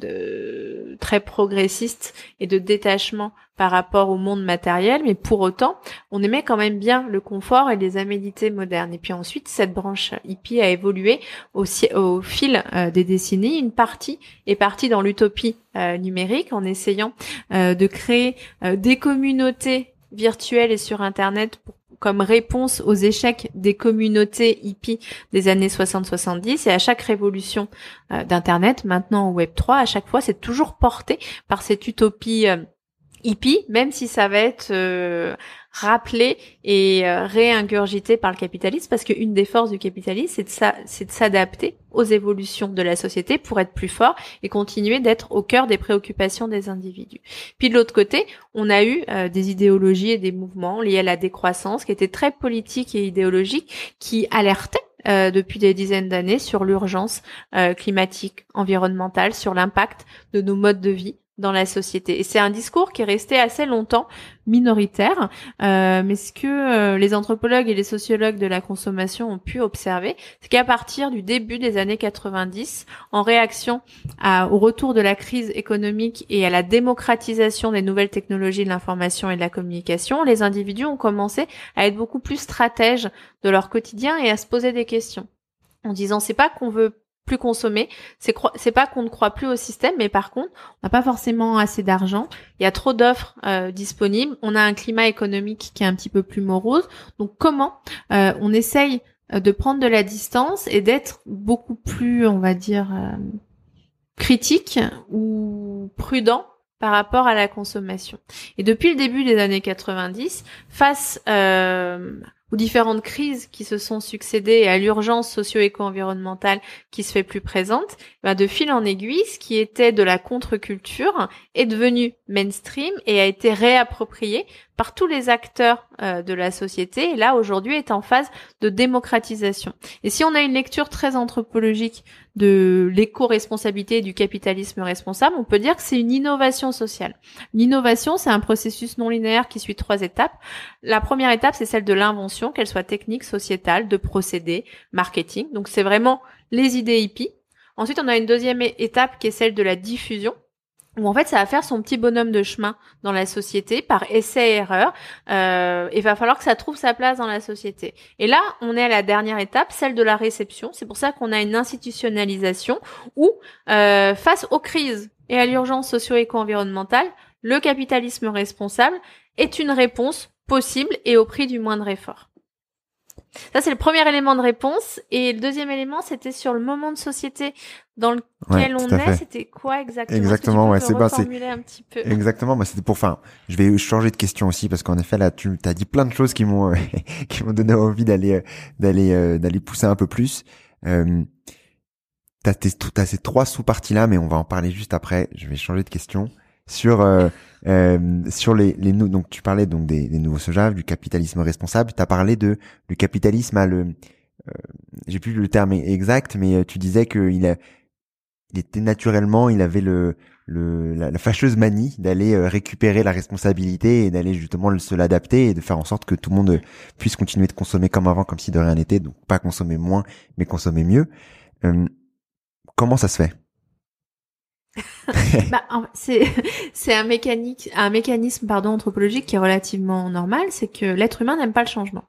de très progressistes et de détachement par rapport au monde matériel, mais pour autant, on aimait quand même bien le confort et les aménités modernes. Et puis ensuite, cette branche hippie a évolué au, fil euh, des décennies. Une partie est partie dans l'utopie euh, numérique en essayant euh, de créer des communautés virtuelles et sur Internet comme réponse aux échecs des communautés hippies des années 60-70 et à chaque révolution d'internet maintenant au web 3 à chaque fois c'est toujours porté par cette utopie hippie même si ça va être rappelé et euh, réingurgité par le capitalisme parce qu'une des forces du capitalisme, c'est de, s'adapter aux évolutions de la société pour être plus fort et continuer d'être au cœur des préoccupations des individus. Puis de l'autre côté, on a eu euh, des idéologies et des mouvements liés à la décroissance qui étaient très politiques et idéologiques, qui alertaient euh, depuis des dizaines d'années sur l'urgence climatique, environnementale, sur l'impact de nos modes de vie dans la société. Et c'est un discours qui est resté assez longtemps minoritaire. Euh, mais ce que euh, les anthropologues et les sociologues de la consommation ont pu observer, c'est qu'à partir du début des années 90, en réaction au retour de la crise économique et à la démocratisation des nouvelles technologies de l'information et de la communication, les individus ont commencé à être beaucoup plus stratèges de leur quotidien et à se poser des questions en disant c'est pas qu'on veut plus consommer. C'est c'est pas qu'on ne croit plus au système, mais par contre, on n'a pas forcément assez d'argent. Il y a trop d'offres euh, disponibles. On a un climat économique qui est un petit peu plus morose. Donc comment euh, on essaye euh, de prendre de la distance et d'être beaucoup plus, on va dire, critique ou prudent par rapport à la consommation? Et depuis le début des années 90, face euh, aux différentes crises qui se sont succédées et à l'urgence socio-éco-environnementale qui se fait plus présente, ben de fil en aiguille, ce qui était de la contre-culture est devenu mainstream et a été réapproprié par tous les acteurs euh, de la société et là aujourd'hui est en phase de démocratisation. Et si on a une lecture très anthropologique de l'éco-responsabilité et du capitalisme responsable, on peut dire que c'est une innovation sociale. L'innovation, c'est un processus non linéaire qui suit trois étapes. La première étape, c'est celle de l'invention, qu'elle soit technique, sociétale, de procédés, marketing. Donc c'est vraiment les idées hippies. Ensuite, on a une deuxième étape qui est celle de la diffusion où en fait ça va faire son petit bonhomme de chemin dans la société par essai et erreur. Euh, il va falloir que ça trouve sa place dans la société. Et là, on est à la dernière étape, celle de la réception. C'est pour ça qu'on a une institutionnalisation où, euh, face aux crises et à l'urgence socio-éco-environnementale, le capitalisme responsable est une réponse possible et au prix du moindre effort. Ça, c'est le premier élément de réponse. Et le deuxième élément, c'était sur le moment de société dans lequel on est. C'était quoi exactement? Exactement, ouais, c'est c'est un petit peu? Exactement, bah, c'était pour. Enfin, je vais changer de question aussi parce qu'en effet, là, tu as dit plein de choses qui m'ont qui m'ont donné envie d'aller euh, d'aller euh, d'aller pousser un peu plus. Euh, t'as as ces trois sous-parties là, mais on va en parler juste après. Je vais changer de question sur euh, euh, sur les, les donc tu parlais donc des, des nouveaux sojaves, du capitalisme responsable. Tu as parlé de du capitalisme à le euh, j'ai plus le terme exact, mais euh, tu disais qu'il a il était naturellement, il avait le, le la, fâcheuse manie d'aller euh, récupérer la responsabilité et d'aller justement se l'adapter et de faire en sorte que tout le monde puisse continuer de consommer comme avant, comme si de rien n'était. Donc pas consommer moins, mais consommer mieux. comment ça se fait? bah, c'est un mécanique un mécanisme pardon anthropologique qui est relativement normal, c'est que l'être humain n'aime pas le changement.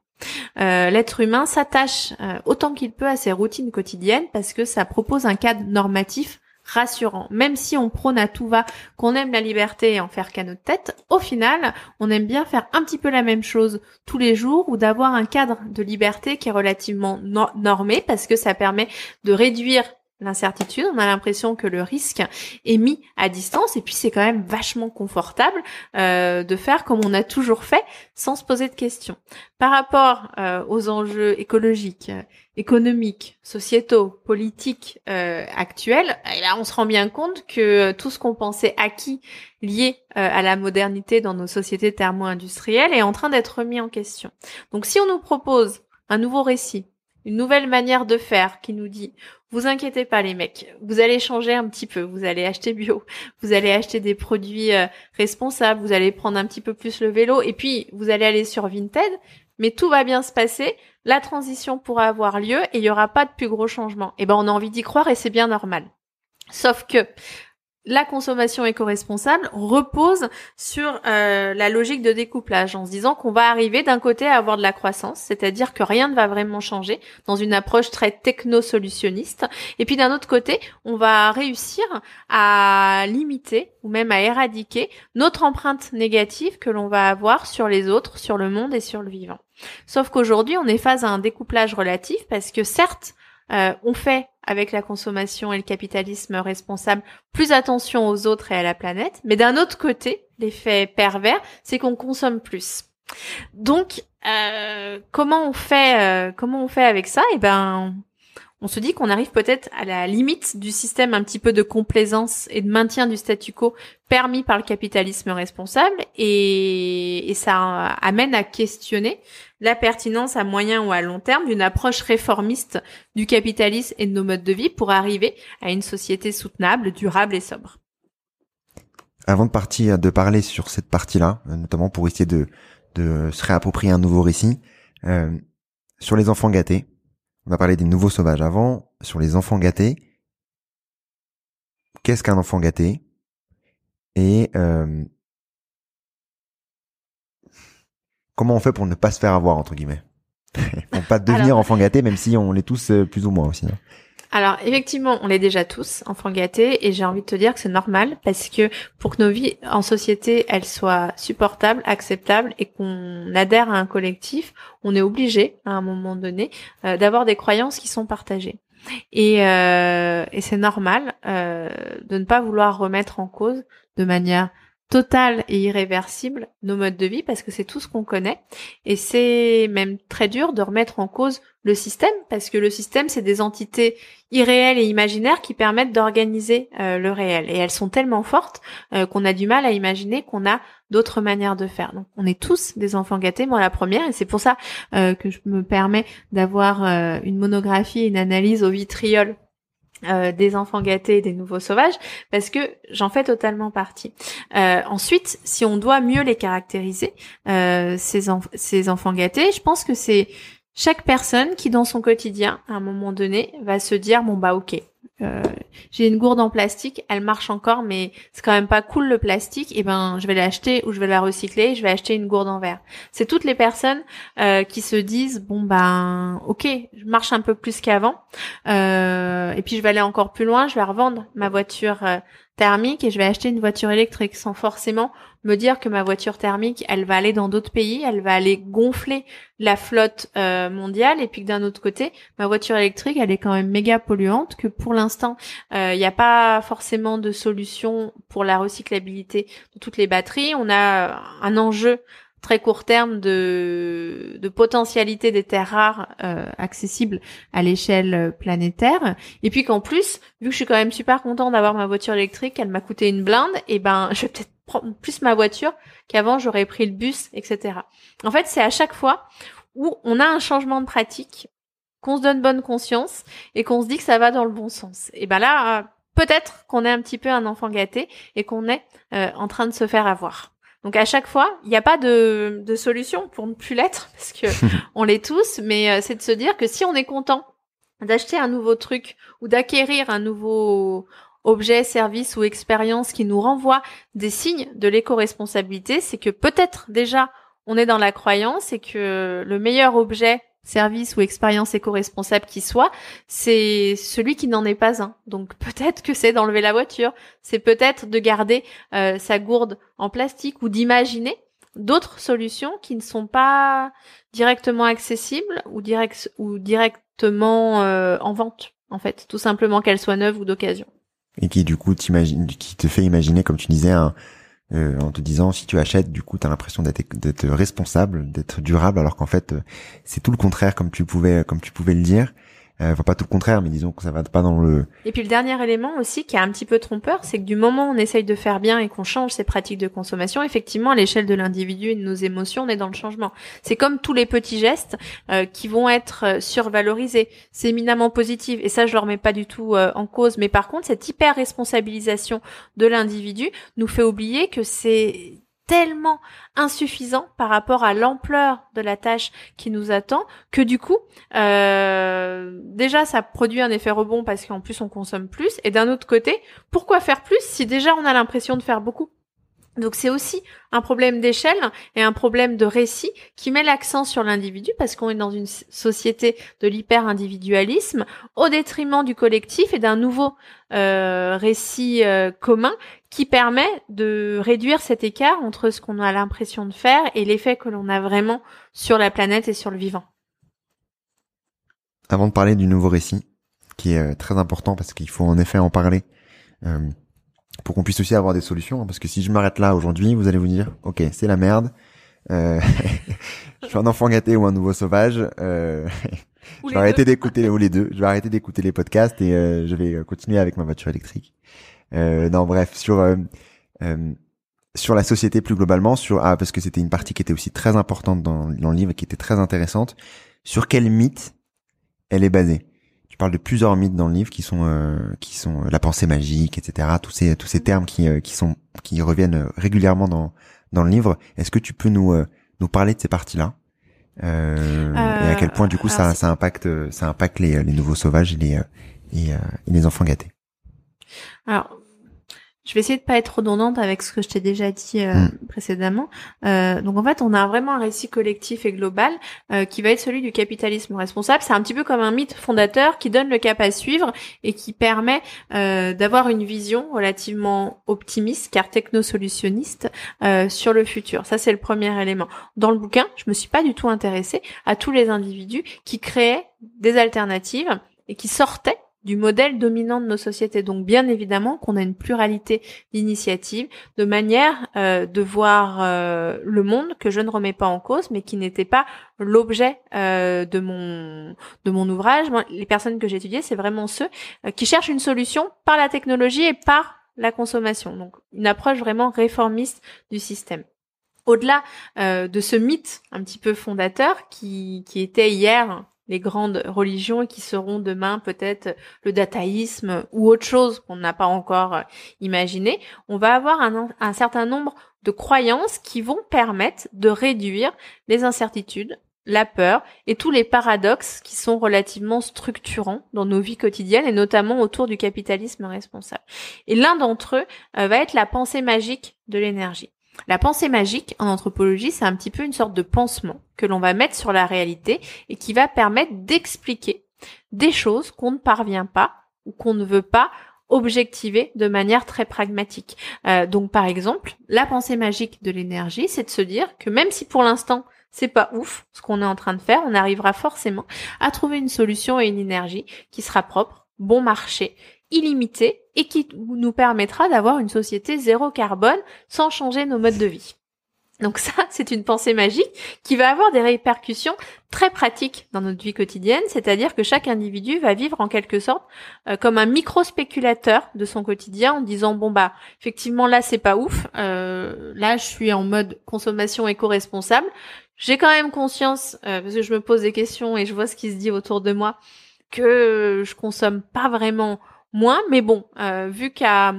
Euh, l'être humain s'attache euh, autant qu'il peut à ses routines quotidiennes parce que ça propose un cadre normatif rassurant. Même si on prône à tout va qu'on aime la liberté et en faire qu'à notre tête, au final, on aime bien faire un petit peu la même chose tous les jours ou d'avoir un cadre de liberté qui est relativement normé parce que ça permet de réduire l'incertitude, on a l'impression que le risque est mis à distance et puis c'est quand même vachement confortable euh, de faire comme on a toujours fait sans se poser de questions. Par rapport euh, aux enjeux écologiques, économiques, sociétaux, politiques euh, actuels, et là on se rend bien compte que tout ce qu'on pensait acquis lié à la modernité dans nos sociétés thermo-industrielles est en train d'être remis en question. Donc si on nous propose un nouveau récit, une nouvelle manière de faire qui nous dit vous inquiétez pas les mecs, vous allez changer un petit peu, vous allez acheter bio, vous allez acheter des produits euh, responsables, vous allez prendre un petit peu plus le vélo et puis vous allez aller sur Vinted, mais tout va bien se passer, la transition pourra avoir lieu et il y aura pas de plus gros changements. Et eh ben on a envie d'y croire et c'est bien normal. Sauf que la consommation éco-responsable repose sur euh, la logique de découplage, en se disant qu'on va arriver d'un côté à avoir de la croissance, c'est-à-dire que rien ne va vraiment changer dans une approche très techno-solutionniste, et puis d'un autre côté, on va réussir à limiter ou même à éradiquer notre empreinte négative que l'on va avoir sur les autres, sur le monde et sur le vivant. Sauf qu'aujourd'hui, on est face à un découplage relatif parce que certes, euh, on fait avec la consommation et le capitalisme responsable plus attention aux autres et à la planète, mais d'un autre côté, l'effet pervers, c'est qu'on consomme plus. Donc, euh, comment on fait euh, Comment on fait avec ça? Eh ben, on se dit qu'on arrive peut-être à la limite du système un petit peu de complaisance et de maintien du statu quo permis par le capitalisme responsable et, ça amène à questionner la pertinence à moyen ou à long terme d'une approche réformiste du capitalisme et de nos modes de vie pour arriver à une société soutenable, durable et sobre. Avant de partir, de parler sur cette partie-là, notamment pour essayer de, de se réapproprier un nouveau récit, euh, sur les enfants gâtés, on a parlé des nouveaux sauvages avant, sur les enfants gâtés. Qu'est-ce qu'un enfant gâté? Et euh, comment on fait pour ne pas se faire avoir entre guillemets? Pour pas devenir enfant gâté, même si on l'est tous euh, plus ou moins aussi. Hein. Alors effectivement, on l'est déjà tous, enfants gâtés, et j'ai envie de te dire que c'est normal parce que pour que nos vies en société elles soient supportables, acceptables et qu'on adhère à un collectif, on est obligé à un moment donné euh, d'avoir des croyances qui sont partagées. Et, euh, c'est normal euh, de ne pas vouloir remettre en cause de manière total et irréversible nos modes de vie parce que c'est tout ce qu'on connaît. Et c'est même très dur de remettre en cause le système parce que le système c'est des entités irréelles et imaginaires qui permettent d'organiser euh, le réel. Et elles sont tellement fortes euh, qu'on a du mal à imaginer qu'on a d'autres manières de faire. Donc on est tous des enfants gâtés, moi la première et c'est pour ça euh, que je me permets d'avoir une monographie, une analyse au vitriol euh, des enfants gâtés et des nouveaux sauvages parce que j'en fais totalement partie. Euh, ensuite, si on doit mieux les caractériser, euh, ces, ces enfants gâtés, je pense que c'est chaque personne qui dans son quotidien, à un moment donné, va se dire bon bah ok, euh, j'ai une gourde en plastique, elle marche encore, mais c'est quand même pas cool le plastique. Et eh ben, je vais l'acheter ou je vais la recycler. Je vais acheter une gourde en verre. C'est toutes les personnes euh, qui se disent bon ben, ok, je marche un peu plus qu'avant. Euh, et puis je vais aller encore plus loin. Je vais revendre ma voiture thermique et je vais acheter une voiture électrique sans forcément me dire que ma voiture thermique, elle va aller dans d'autres pays, elle va aller gonfler la flotte euh, mondiale et puis que d'un autre côté, ma voiture électrique, elle est quand même méga polluante, que pour l'instant, il euh, n'y a pas forcément de solution pour la recyclabilité de toutes les batteries. On a un enjeu très court terme de, de potentialité des terres rares euh, accessibles à l'échelle planétaire. Et puis qu'en plus, vu que je suis quand même super content d'avoir ma voiture électrique, elle m'a coûté une blinde, et ben je vais peut-être prendre plus ma voiture qu'avant j'aurais pris le bus, etc. En fait, c'est à chaque fois où on a un changement de pratique, qu'on se donne bonne conscience et qu'on se dit que ça va dans le bon sens. Et ben là, euh, peut-être qu'on est un petit peu un enfant gâté et qu'on est euh, en train de se faire avoir. Donc à chaque fois, il n'y a pas de, de, solution pour ne plus l'être parce que on l'est tous, mais euh, c'est de se dire que si on est content d'acheter un nouveau truc ou d'acquérir un nouveau objet, service ou expérience qui nous renvoie des signes de l'éco-responsabilité, c'est que peut-être déjà on est dans la croyance et que le meilleur objet, service ou expérience éco-responsable qui soit, c'est celui qui n'en est pas un. Donc peut-être que c'est d'enlever la voiture, c'est peut-être de garder euh, sa gourde en plastique ou d'imaginer d'autres solutions qui ne sont pas directement accessibles ou, direct, ou directement euh, en vente, en fait, tout simplement qu'elles soient neuves ou d'occasion et qui du coup qui te fait imaginer, comme tu disais, un, euh, en te disant si tu achètes, du coup, tu as l'impression d'être responsable, d'être durable, alors qu'en fait, euh, c'est tout le contraire, comme tu pouvais, comme tu pouvais le dire. Euh, enfin pas tout le contraire, mais disons que ça va pas dans le. Et puis le dernier élément aussi qui est un petit peu trompeur, c'est que du moment où on essaye de faire bien et qu'on change ses pratiques de consommation, effectivement à l'échelle de l'individu et de nos émotions, on est dans le changement. C'est comme tous les petits gestes euh, qui vont être euh, survalorisés, c'est éminemment positif et ça je leur mets pas du tout en cause. Mais par contre cette hyper responsabilisation de l'individu nous fait oublier que c'est tellement insuffisant par rapport à l'ampleur de la tâche qui nous attend que du coup euh, déjà ça produit un effet rebond parce qu'en plus on consomme plus. Et d'un autre côté pourquoi faire plus si déjà on a l'impression de faire beaucoup? Donc c'est aussi un problème d'échelle et un problème de récit qui met l'accent sur l'individu parce qu'on est dans une société de l'hyper-individualisme au détriment du collectif et d'un nouveau euh, récit euh, commun qui permet de réduire cet écart entre ce qu'on a l'impression de faire et l'effet que l'on a vraiment sur la planète et sur le vivant. Avant de parler du nouveau récit, qui est euh, très important parce qu'il faut en effet en parler pour qu'on puisse aussi avoir des solutions. Hein, parce que si je m'arrête là aujourd'hui, vous allez vous dire, ok, c'est la merde. Euh, je suis un enfant gâté ou un nouveau sauvage. Euh, je vais arrêter d'écouter ou les deux. Je vais arrêter d'écouter les podcasts et euh, je vais continuer avec ma voiture électrique. Euh, non, bref, sur euh, sur la société plus globalement, sur ah parce que c'était une partie qui était aussi très importante dans, dans le livre et qui était très intéressante. Sur quel mythe elle est basée parle de plusieurs mythes dans le livre qui sont euh, qui sont euh, la pensée magique, etc. Tous ces tous ces termes qui euh, qui sont qui reviennent régulièrement dans dans le livre. Est-ce que tu peux nous nous parler de ces parties-là? Euh, et à quel point du coup ça ça impacte ça impacte les les nouveaux sauvages et les et, et les enfants gâtés? Alors je vais essayer de pas être redondante avec ce que je t'ai déjà dit euh, mm. précédemment. Euh, donc en fait, on a vraiment un récit collectif et global euh, qui va être celui du capitalisme responsable. C'est un petit peu comme un mythe fondateur qui donne le cap à suivre et qui permet d'avoir une vision relativement optimiste, car technosolutionniste, sur le futur. Ça, c'est le premier élément. Dans le bouquin, je me suis pas du tout intéressée à tous les individus qui créaient des alternatives et qui sortaient du modèle dominant de nos sociétés. Donc bien évidemment qu'on a une pluralité d'initiatives, de manière euh, de voir euh, le monde que je ne remets pas en cause, mais qui n'était pas l'objet euh, de mon de mon ouvrage. les personnes que j'ai étudiées, c'est vraiment ceux qui cherchent une solution par la technologie et par la consommation. Donc une approche vraiment réformiste du système au-delà de ce mythe un petit peu fondateur qui, qui était hier les grandes religions qui seront demain peut-être le dataïsme ou autre chose qu'on n'a pas encore euh, imaginé, on va avoir un, un certain nombre de croyances qui vont permettre de réduire les incertitudes, la peur et tous les paradoxes qui sont relativement structurants dans nos vies quotidiennes et notamment autour du capitalisme responsable. Et l'un d'entre eux euh, va être la pensée magique de l'énergie. La pensée magique en anthropologie, c'est un petit peu une sorte de pansement que l'on va mettre sur la réalité et qui va permettre d'expliquer des choses qu'on ne parvient pas ou qu'on ne veut pas objectiver de manière très pragmatique. Euh, donc par exemple, la pensée magique de l'énergie, c'est de se dire que même si pour l'instant c'est pas ouf ce qu'on est en train de faire, on arrivera forcément à trouver une solution et une énergie qui sera propre, bon marché illimité et qui nous permettra d'avoir une société zéro carbone sans changer nos modes de vie. Donc ça, c'est une pensée magique qui va avoir des répercussions très pratiques dans notre vie quotidienne, c'est-à-dire que chaque individu va vivre en quelque sorte euh, comme un micro-spéculateur de son quotidien en disant bon bah effectivement là c'est pas ouf, euh, là je suis en mode consommation éco-responsable, j'ai quand même conscience euh, parce que je me pose des questions et je vois ce qui se dit autour de moi que je consomme pas vraiment moins, mais bon, euh, vu qu'à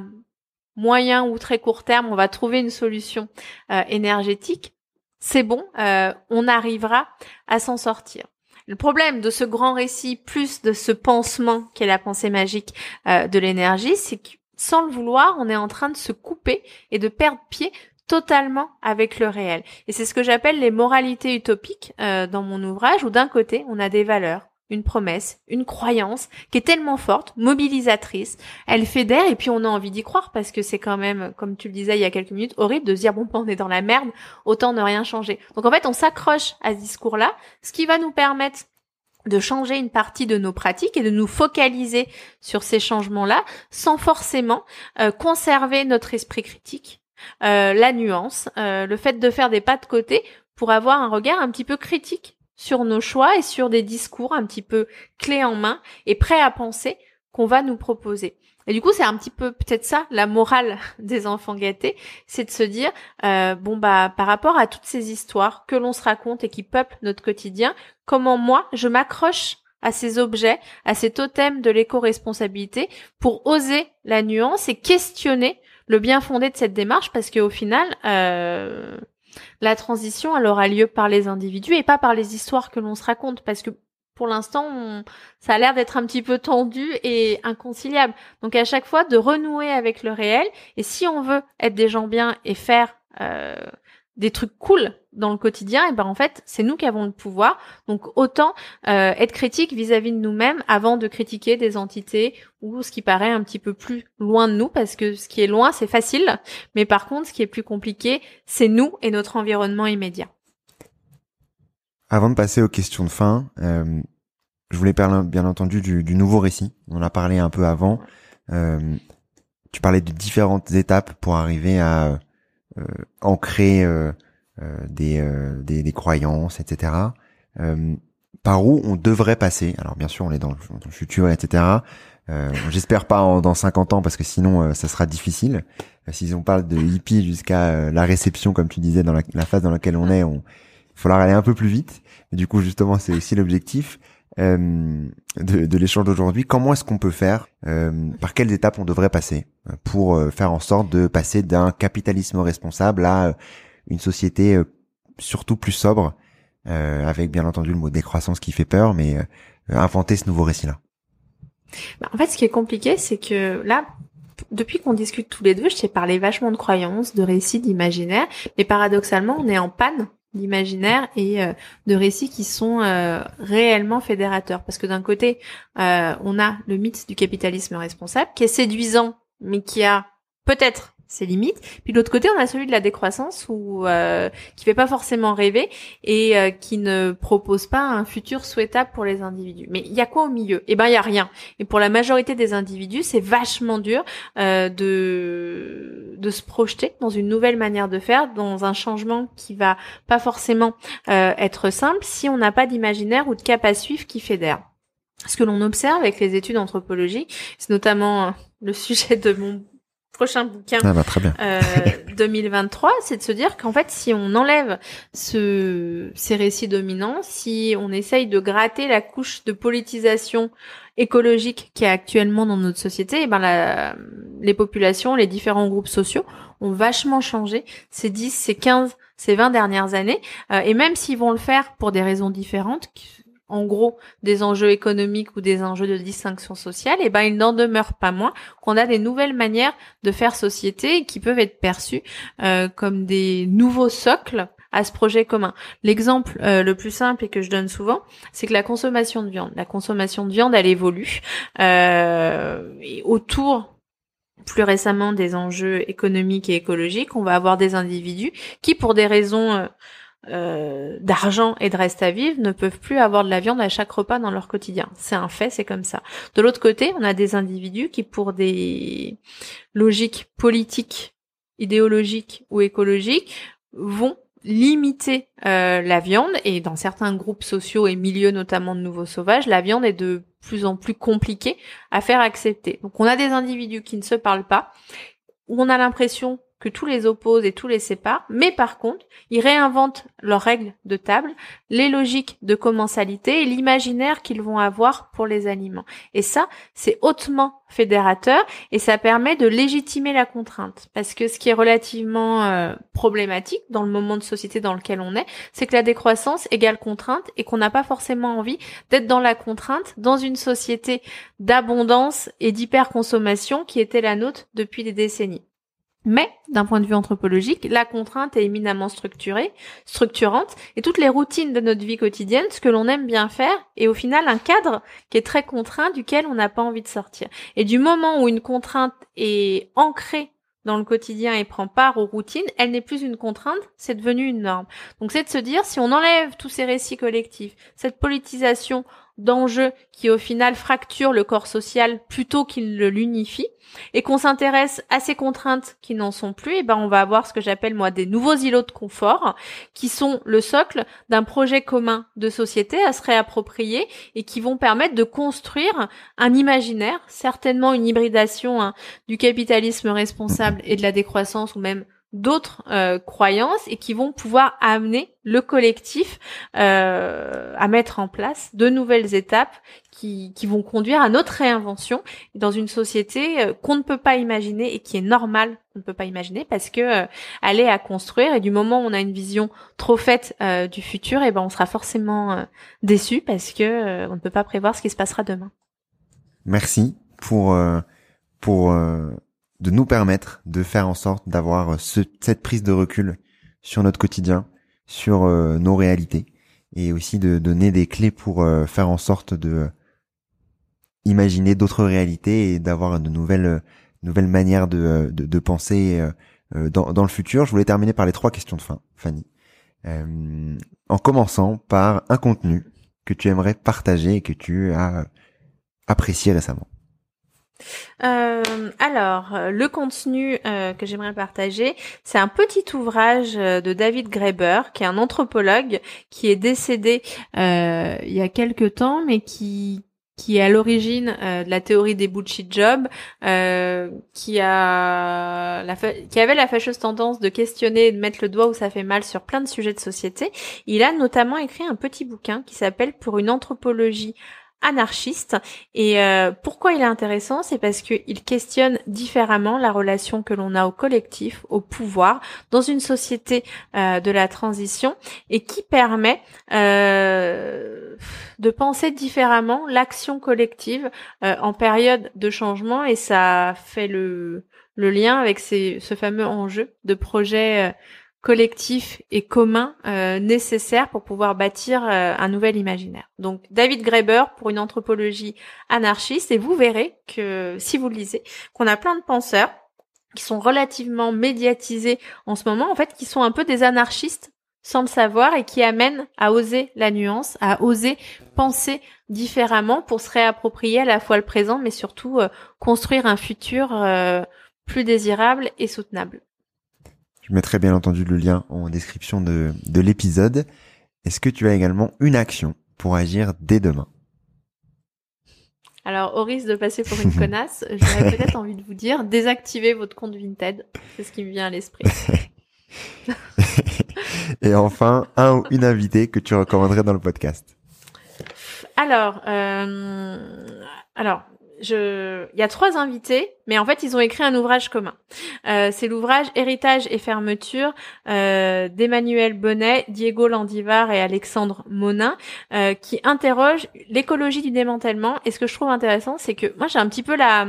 moyen ou très court terme, on va trouver une solution euh, énergétique, c'est bon, euh, on arrivera à s'en sortir. Le problème de ce grand récit, plus de ce pansement qu'est la pensée magique de l'énergie, c'est que sans le vouloir, on est en train de se couper et de perdre pied totalement avec le réel. Et c'est ce que j'appelle les moralités utopiques dans mon ouvrage, où d'un côté, on a des valeurs, une promesse, une croyance qui est tellement forte, mobilisatrice, elle fédère et puis on a envie d'y croire parce que c'est quand même, comme tu le disais il y a quelques minutes, horrible de se dire bon on est dans la merde, autant ne rien changer. Donc en fait on s'accroche à ce discours-là, ce qui va nous permettre de changer une partie de nos pratiques et de nous focaliser sur ces changements-là sans forcément euh, conserver notre esprit critique, euh, la nuance, euh, le fait de faire des pas de côté pour avoir un regard un petit peu critique sur nos choix et sur des discours un petit peu clés en main et prêts à penser qu'on va nous proposer. Et du coup, c'est un petit peu peut-être ça la morale des enfants gâtés, c'est de se dire euh, bon bah par rapport à toutes ces histoires que l'on se raconte et qui peuplent notre quotidien, comment moi je m'accroche à ces objets, à ces totems de l'éco-responsabilité pour oser la nuance et questionner le bien fondé de cette démarche parce qu'au final, euh, la transition, elle aura lieu par les individus et pas par les histoires que l'on se raconte, parce que pour l'instant, ça a l'air d'être un petit peu tendu et inconciliable. Donc à chaque fois, de renouer avec le réel. Et si on veut être des gens bien et faire euh, des trucs cool dans le quotidien, et ben en fait c'est nous qui avons le pouvoir. Donc autant euh, être critique vis-à-vis de nous-mêmes avant de critiquer des entités ou ce qui paraît un petit peu plus loin de nous, parce que ce qui est loin c'est facile, mais par contre ce qui est plus compliqué c'est nous et notre environnement immédiat. Avant de passer aux questions de fin, euh, je voulais parler bien entendu du, du, nouveau récit. On en a parlé un peu avant. Euh, tu parlais de différentes étapes pour arriver à euh, ancrer euh, euh, des, des, des, croyances, etc. par où on devrait passer? Alors bien sûr, on est dans le, dans le futur, etc. J'espère pas en, dans 50 ans parce que sinon ça sera difficile. si on parle de hippie jusqu'à la réception, comme tu disais, dans la, la, phase dans laquelle on est, on il faudra aller un peu plus vite. Et du coup, justement, c'est aussi l'objectif euh, de, de l'échange d'aujourd'hui. Comment est-ce qu'on peut faire euh, Par quelles étapes on devrait passer euh, pour euh, faire en sorte de passer d'un capitalisme responsable à euh, une société surtout plus sobre, avec bien entendu le mot décroissance qui fait peur, mais inventer ce nouveau récit-là? Bah, en fait, ce qui est compliqué, c'est que là, depuis qu'on discute tous les deux, je t'ai parlé vachement de croyances, de récits, d'imaginaire, mais paradoxalement, on est en panne d'imaginaire et euh, de récits qui sont euh, réellement fédérateurs. Parce que d'un côté, euh, on a le mythe du capitalisme responsable qui est séduisant, mais qui a peut-être ses limites. Puis de l'autre côté, on a celui de la décroissance ou euh, qui fait pas forcément rêver et euh, qui ne propose pas un futur souhaitable pour les individus. Mais il y a quoi au milieu? Eh ben il y a rien. Et pour la majorité des individus, c'est vachement dur euh, de de se projeter dans une nouvelle manière de faire, dans un changement qui va pas forcément euh, être simple si on n'a pas d'imaginaire ou de cap à suivre qui fédère. Ce que l'on observe avec les études anthropologiques, c'est notamment euh, le sujet de mon prochain bouquin ah bah, très bien. Euh, 2023, c'est de se dire qu'en fait, si on enlève ce, ces récits dominants, si on essaye de gratter la couche de politisation écologique qui est actuellement dans notre société, et eh ben la, les populations, les différents groupes sociaux ont vachement changé ces 10, ces 15, ces 20 dernières années. Euh, et même s'ils vont le faire pour des raisons différentes, en gros des enjeux économiques ou des enjeux de distinction sociale, et eh ben il n'en demeure pas moins qu'on a des nouvelles manières de faire société qui peuvent être perçues euh, comme des nouveaux socles à ce projet commun. L'exemple euh, le plus simple et que je donne souvent, c'est que la consommation de viande, la consommation de viande, elle évolue euh, autour plus récemment des enjeux économiques et écologiques, on va avoir des individus qui, pour des raisons euh, d'argent et de reste à vivre ne peuvent plus avoir de la viande à chaque repas dans leur quotidien. C'est un fait, c'est comme ça. De l'autre côté, on a des individus qui, pour des logiques politiques, idéologiques ou écologiques, vont limiter euh, la viande et dans certains groupes sociaux et milieux notamment de nouveaux sauvages, la viande est de plus en plus compliquée à faire accepter. Donc on a des individus qui ne se parlent pas, où on a l'impression que tous les opposent et tous les séparent, mais par contre, ils réinventent leurs règles de table, les logiques de commensalité et l'imaginaire qu'ils vont avoir pour les aliments. Et ça, c'est hautement fédérateur et ça permet de légitimer la contrainte. Parce que ce qui est relativement euh, problématique dans le moment de société dans lequel on est, c'est que la décroissance égale contrainte et qu'on n'a pas forcément envie d'être dans la contrainte dans une société d'abondance et d'hyperconsommation qui était la nôtre depuis des décennies. Mais, d'un point de vue anthropologique, la contrainte est éminemment structurée, structurante, et toutes les routines de notre vie quotidienne, ce que l'on aime bien faire, est au final un cadre qui est très contraint, duquel on n'a pas envie de sortir. Et du moment où une contrainte est ancrée dans le quotidien et prend part aux routines, elle n'est plus une contrainte, c'est devenu une norme. Donc c'est de se dire, si on enlève tous ces récits collectifs, cette politisation d'enjeux qui au final fracturent le corps social plutôt qu'il le l'unifie, et qu'on s'intéresse à ces contraintes qui n'en sont plus, et ben on va avoir ce que j'appelle moi des nouveaux îlots de confort, qui sont le socle d'un projet commun de société à se réapproprier et qui vont permettre de construire un imaginaire, certainement une hybridation hein, du capitalisme responsable et de la décroissance, ou même d'autres euh, croyances et qui vont pouvoir amener le collectif euh, à mettre en place de nouvelles étapes qui, qui vont conduire à notre réinvention dans une société euh, qu'on ne peut pas imaginer et qui est normale qu'on ne peut pas imaginer parce que elle est à construire et du moment où on a une vision trop faite du futur et eh ben on sera forcément déçu parce que on ne peut pas prévoir ce qui se passera demain. Merci pour pour de nous permettre de faire en sorte d'avoir cette prise de recul sur notre quotidien, sur euh, nos réalités, et aussi de donner des clés pour euh, faire en sorte de imaginer d'autres réalités et d'avoir de nouvelles nouvelles manières de, de, de penser euh, dans, dans, le futur. Je voulais terminer par les trois questions de fin, Fanny. en commençant par un contenu que tu aimerais partager et que tu as apprécié récemment. Euh, alors, le contenu euh, que j'aimerais partager, c'est un petit ouvrage euh, de David Graeber, qui est un anthropologue qui est décédé euh, il y a quelque temps, mais qui qui est à l'origine de la théorie des bullshit jobs, qui a la qui avait la fâcheuse tendance de questionner et de mettre le doigt où ça fait mal sur plein de sujets de société. Il a notamment écrit un petit bouquin qui s'appelle Pour une anthropologie anarchiste. Et euh, pourquoi il est intéressant C'est parce qu'il questionne différemment la relation que l'on a au collectif, au pouvoir, dans une société euh, de la transition, et qui permet euh, de penser différemment l'action collective en période de changement. Et ça fait le, lien avec ces, ce fameux enjeu de projet collectif et commun euh, nécessaire pour pouvoir bâtir euh, un nouvel imaginaire. Donc David Graeber pour une anthropologie anarchiste et vous verrez que si vous le lisez qu'on a plein de penseurs qui sont relativement médiatisés en ce moment en fait qui sont un peu des anarchistes sans le savoir et qui amènent à oser la nuance, à oser penser différemment pour se réapproprier à la fois le présent mais surtout euh, construire un futur plus désirable et soutenable. Je mettrai bien entendu le lien en description de, de l'épisode. Est-ce que tu as également une action pour agir dès demain? Alors, au risque de passer pour une connasse, j'aurais peut-être envie de vous dire, désactivez votre compte Vinted. C'est ce qui me vient à l'esprit. Et enfin, un ou une invitée que tu recommanderais dans le podcast? Alors, euh, alors, je, il y a trois invités, mais en fait ils ont écrit un ouvrage commun. Euh, c'est l'ouvrage Héritage et fermeture euh, d'Emmanuel Bonnet, Diego Landivar et Alexandre Monin, euh, qui interroge l'écologie du démantèlement. Et ce que je trouve intéressant, c'est que moi j'ai un petit peu la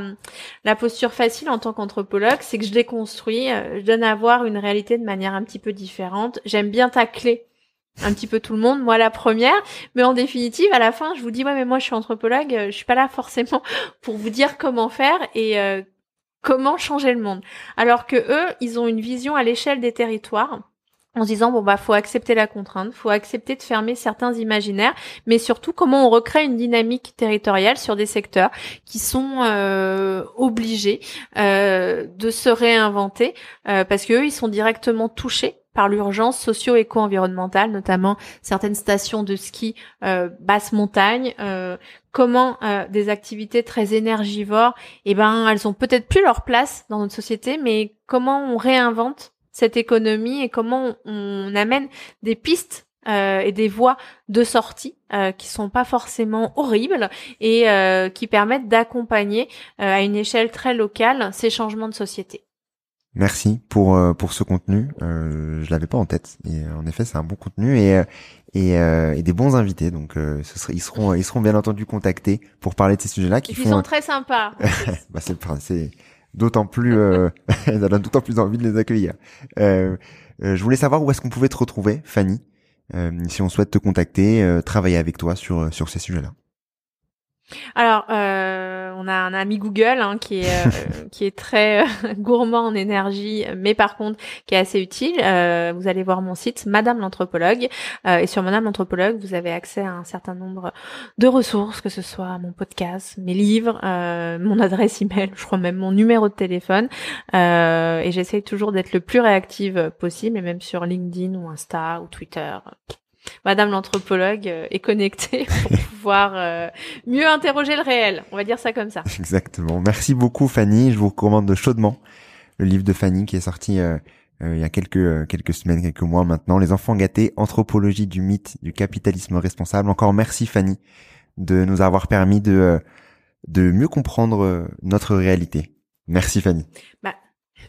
la posture facile en tant qu'anthropologue, c'est que je déconstruis, euh, je donne à voir une réalité de manière un petit peu différente. J'aime bien tacler un petit peu tout le monde, moi la première, mais en définitive, à la fin, je vous dis ouais, mais moi je suis anthropologue, euh, je suis pas là forcément pour vous dire comment faire et euh, comment changer le monde. Alors que eux, ils ont une vision à l'échelle des territoires en se disant bon bah faut accepter la contrainte, faut accepter de fermer certains imaginaires, mais surtout comment on recrée une dynamique territoriale sur des secteurs qui sont euh, obligés de se réinventer parce que eux ils sont directement touchés par l'urgence socio-éco-environnementale, notamment certaines stations de ski euh, basse montagne, euh, comment euh, des activités très énergivores, eh ben elles ont peut-être plus leur place dans notre société, mais comment on réinvente cette économie et comment on, amène des pistes et des voies de sortie euh, qui sont pas forcément horribles et qui permettent d'accompagner à une échelle très locale ces changements de société. Merci pour euh, pour ce contenu. Euh, je l'avais pas en tête. Et euh, en effet, c'est un bon contenu et euh, et, et des bons invités. Donc, ce serait, ils seront ils seront bien entendu contactés pour parler de ces sujets-là. Qui ils sont très sympas. bah c'est c'est d'autant plus euh, d'autant plus envie de les accueillir. je voulais savoir où est-ce qu'on pouvait te retrouver, Fanny, si on souhaite te contacter, travailler avec toi sur sur ces sujets-là. Alors, euh, on a un ami Google hein, qui est euh, qui est très euh, gourmand en énergie, mais par contre qui est assez utile. vous allez voir mon site Madame l'anthropologue et sur Madame l'anthropologue, vous avez accès à un certain nombre de ressources, que ce soit mon podcast, mes livres, mon adresse email, je crois même mon numéro de téléphone. et j'essaie toujours d'être le plus réactive possible, et même sur LinkedIn ou Insta ou Twitter. Madame l'anthropologue euh, est connectée pour pouvoir euh, mieux interroger le réel. On va dire ça comme ça. Exactement. Merci beaucoup Fanny. Je vous recommande chaudement le livre de Fanny qui est sorti euh, il y a quelques quelques semaines, quelques mois maintenant. Les enfants gâtés, anthropologie du mythe du capitalisme responsable. Encore merci Fanny de nous avoir permis de de mieux comprendre notre réalité. Merci Fanny. Bah,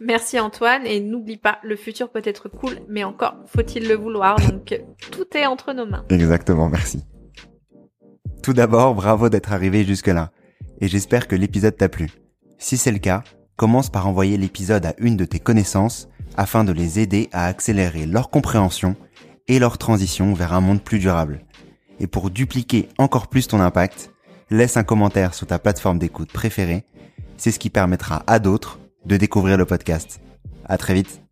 merci Antoine et n'oublie pas, le futur peut être cool, mais encore faut-il le vouloir. Donc tout est entre nos mains. Exactement, merci. Tout d'abord, bravo d'être arrivé jusque-là. Et j'espère que l'épisode t'a plu. Si c'est le cas, commence par envoyer l'épisode à une de tes connaissances afin de les aider à accélérer leur compréhension et leur transition vers un monde plus durable. Et pour dupliquer encore plus ton impact, laisse un commentaire sur ta plateforme d'écoute préférée c'est ce qui permettra à d'autres de découvrir le podcast. À très vite.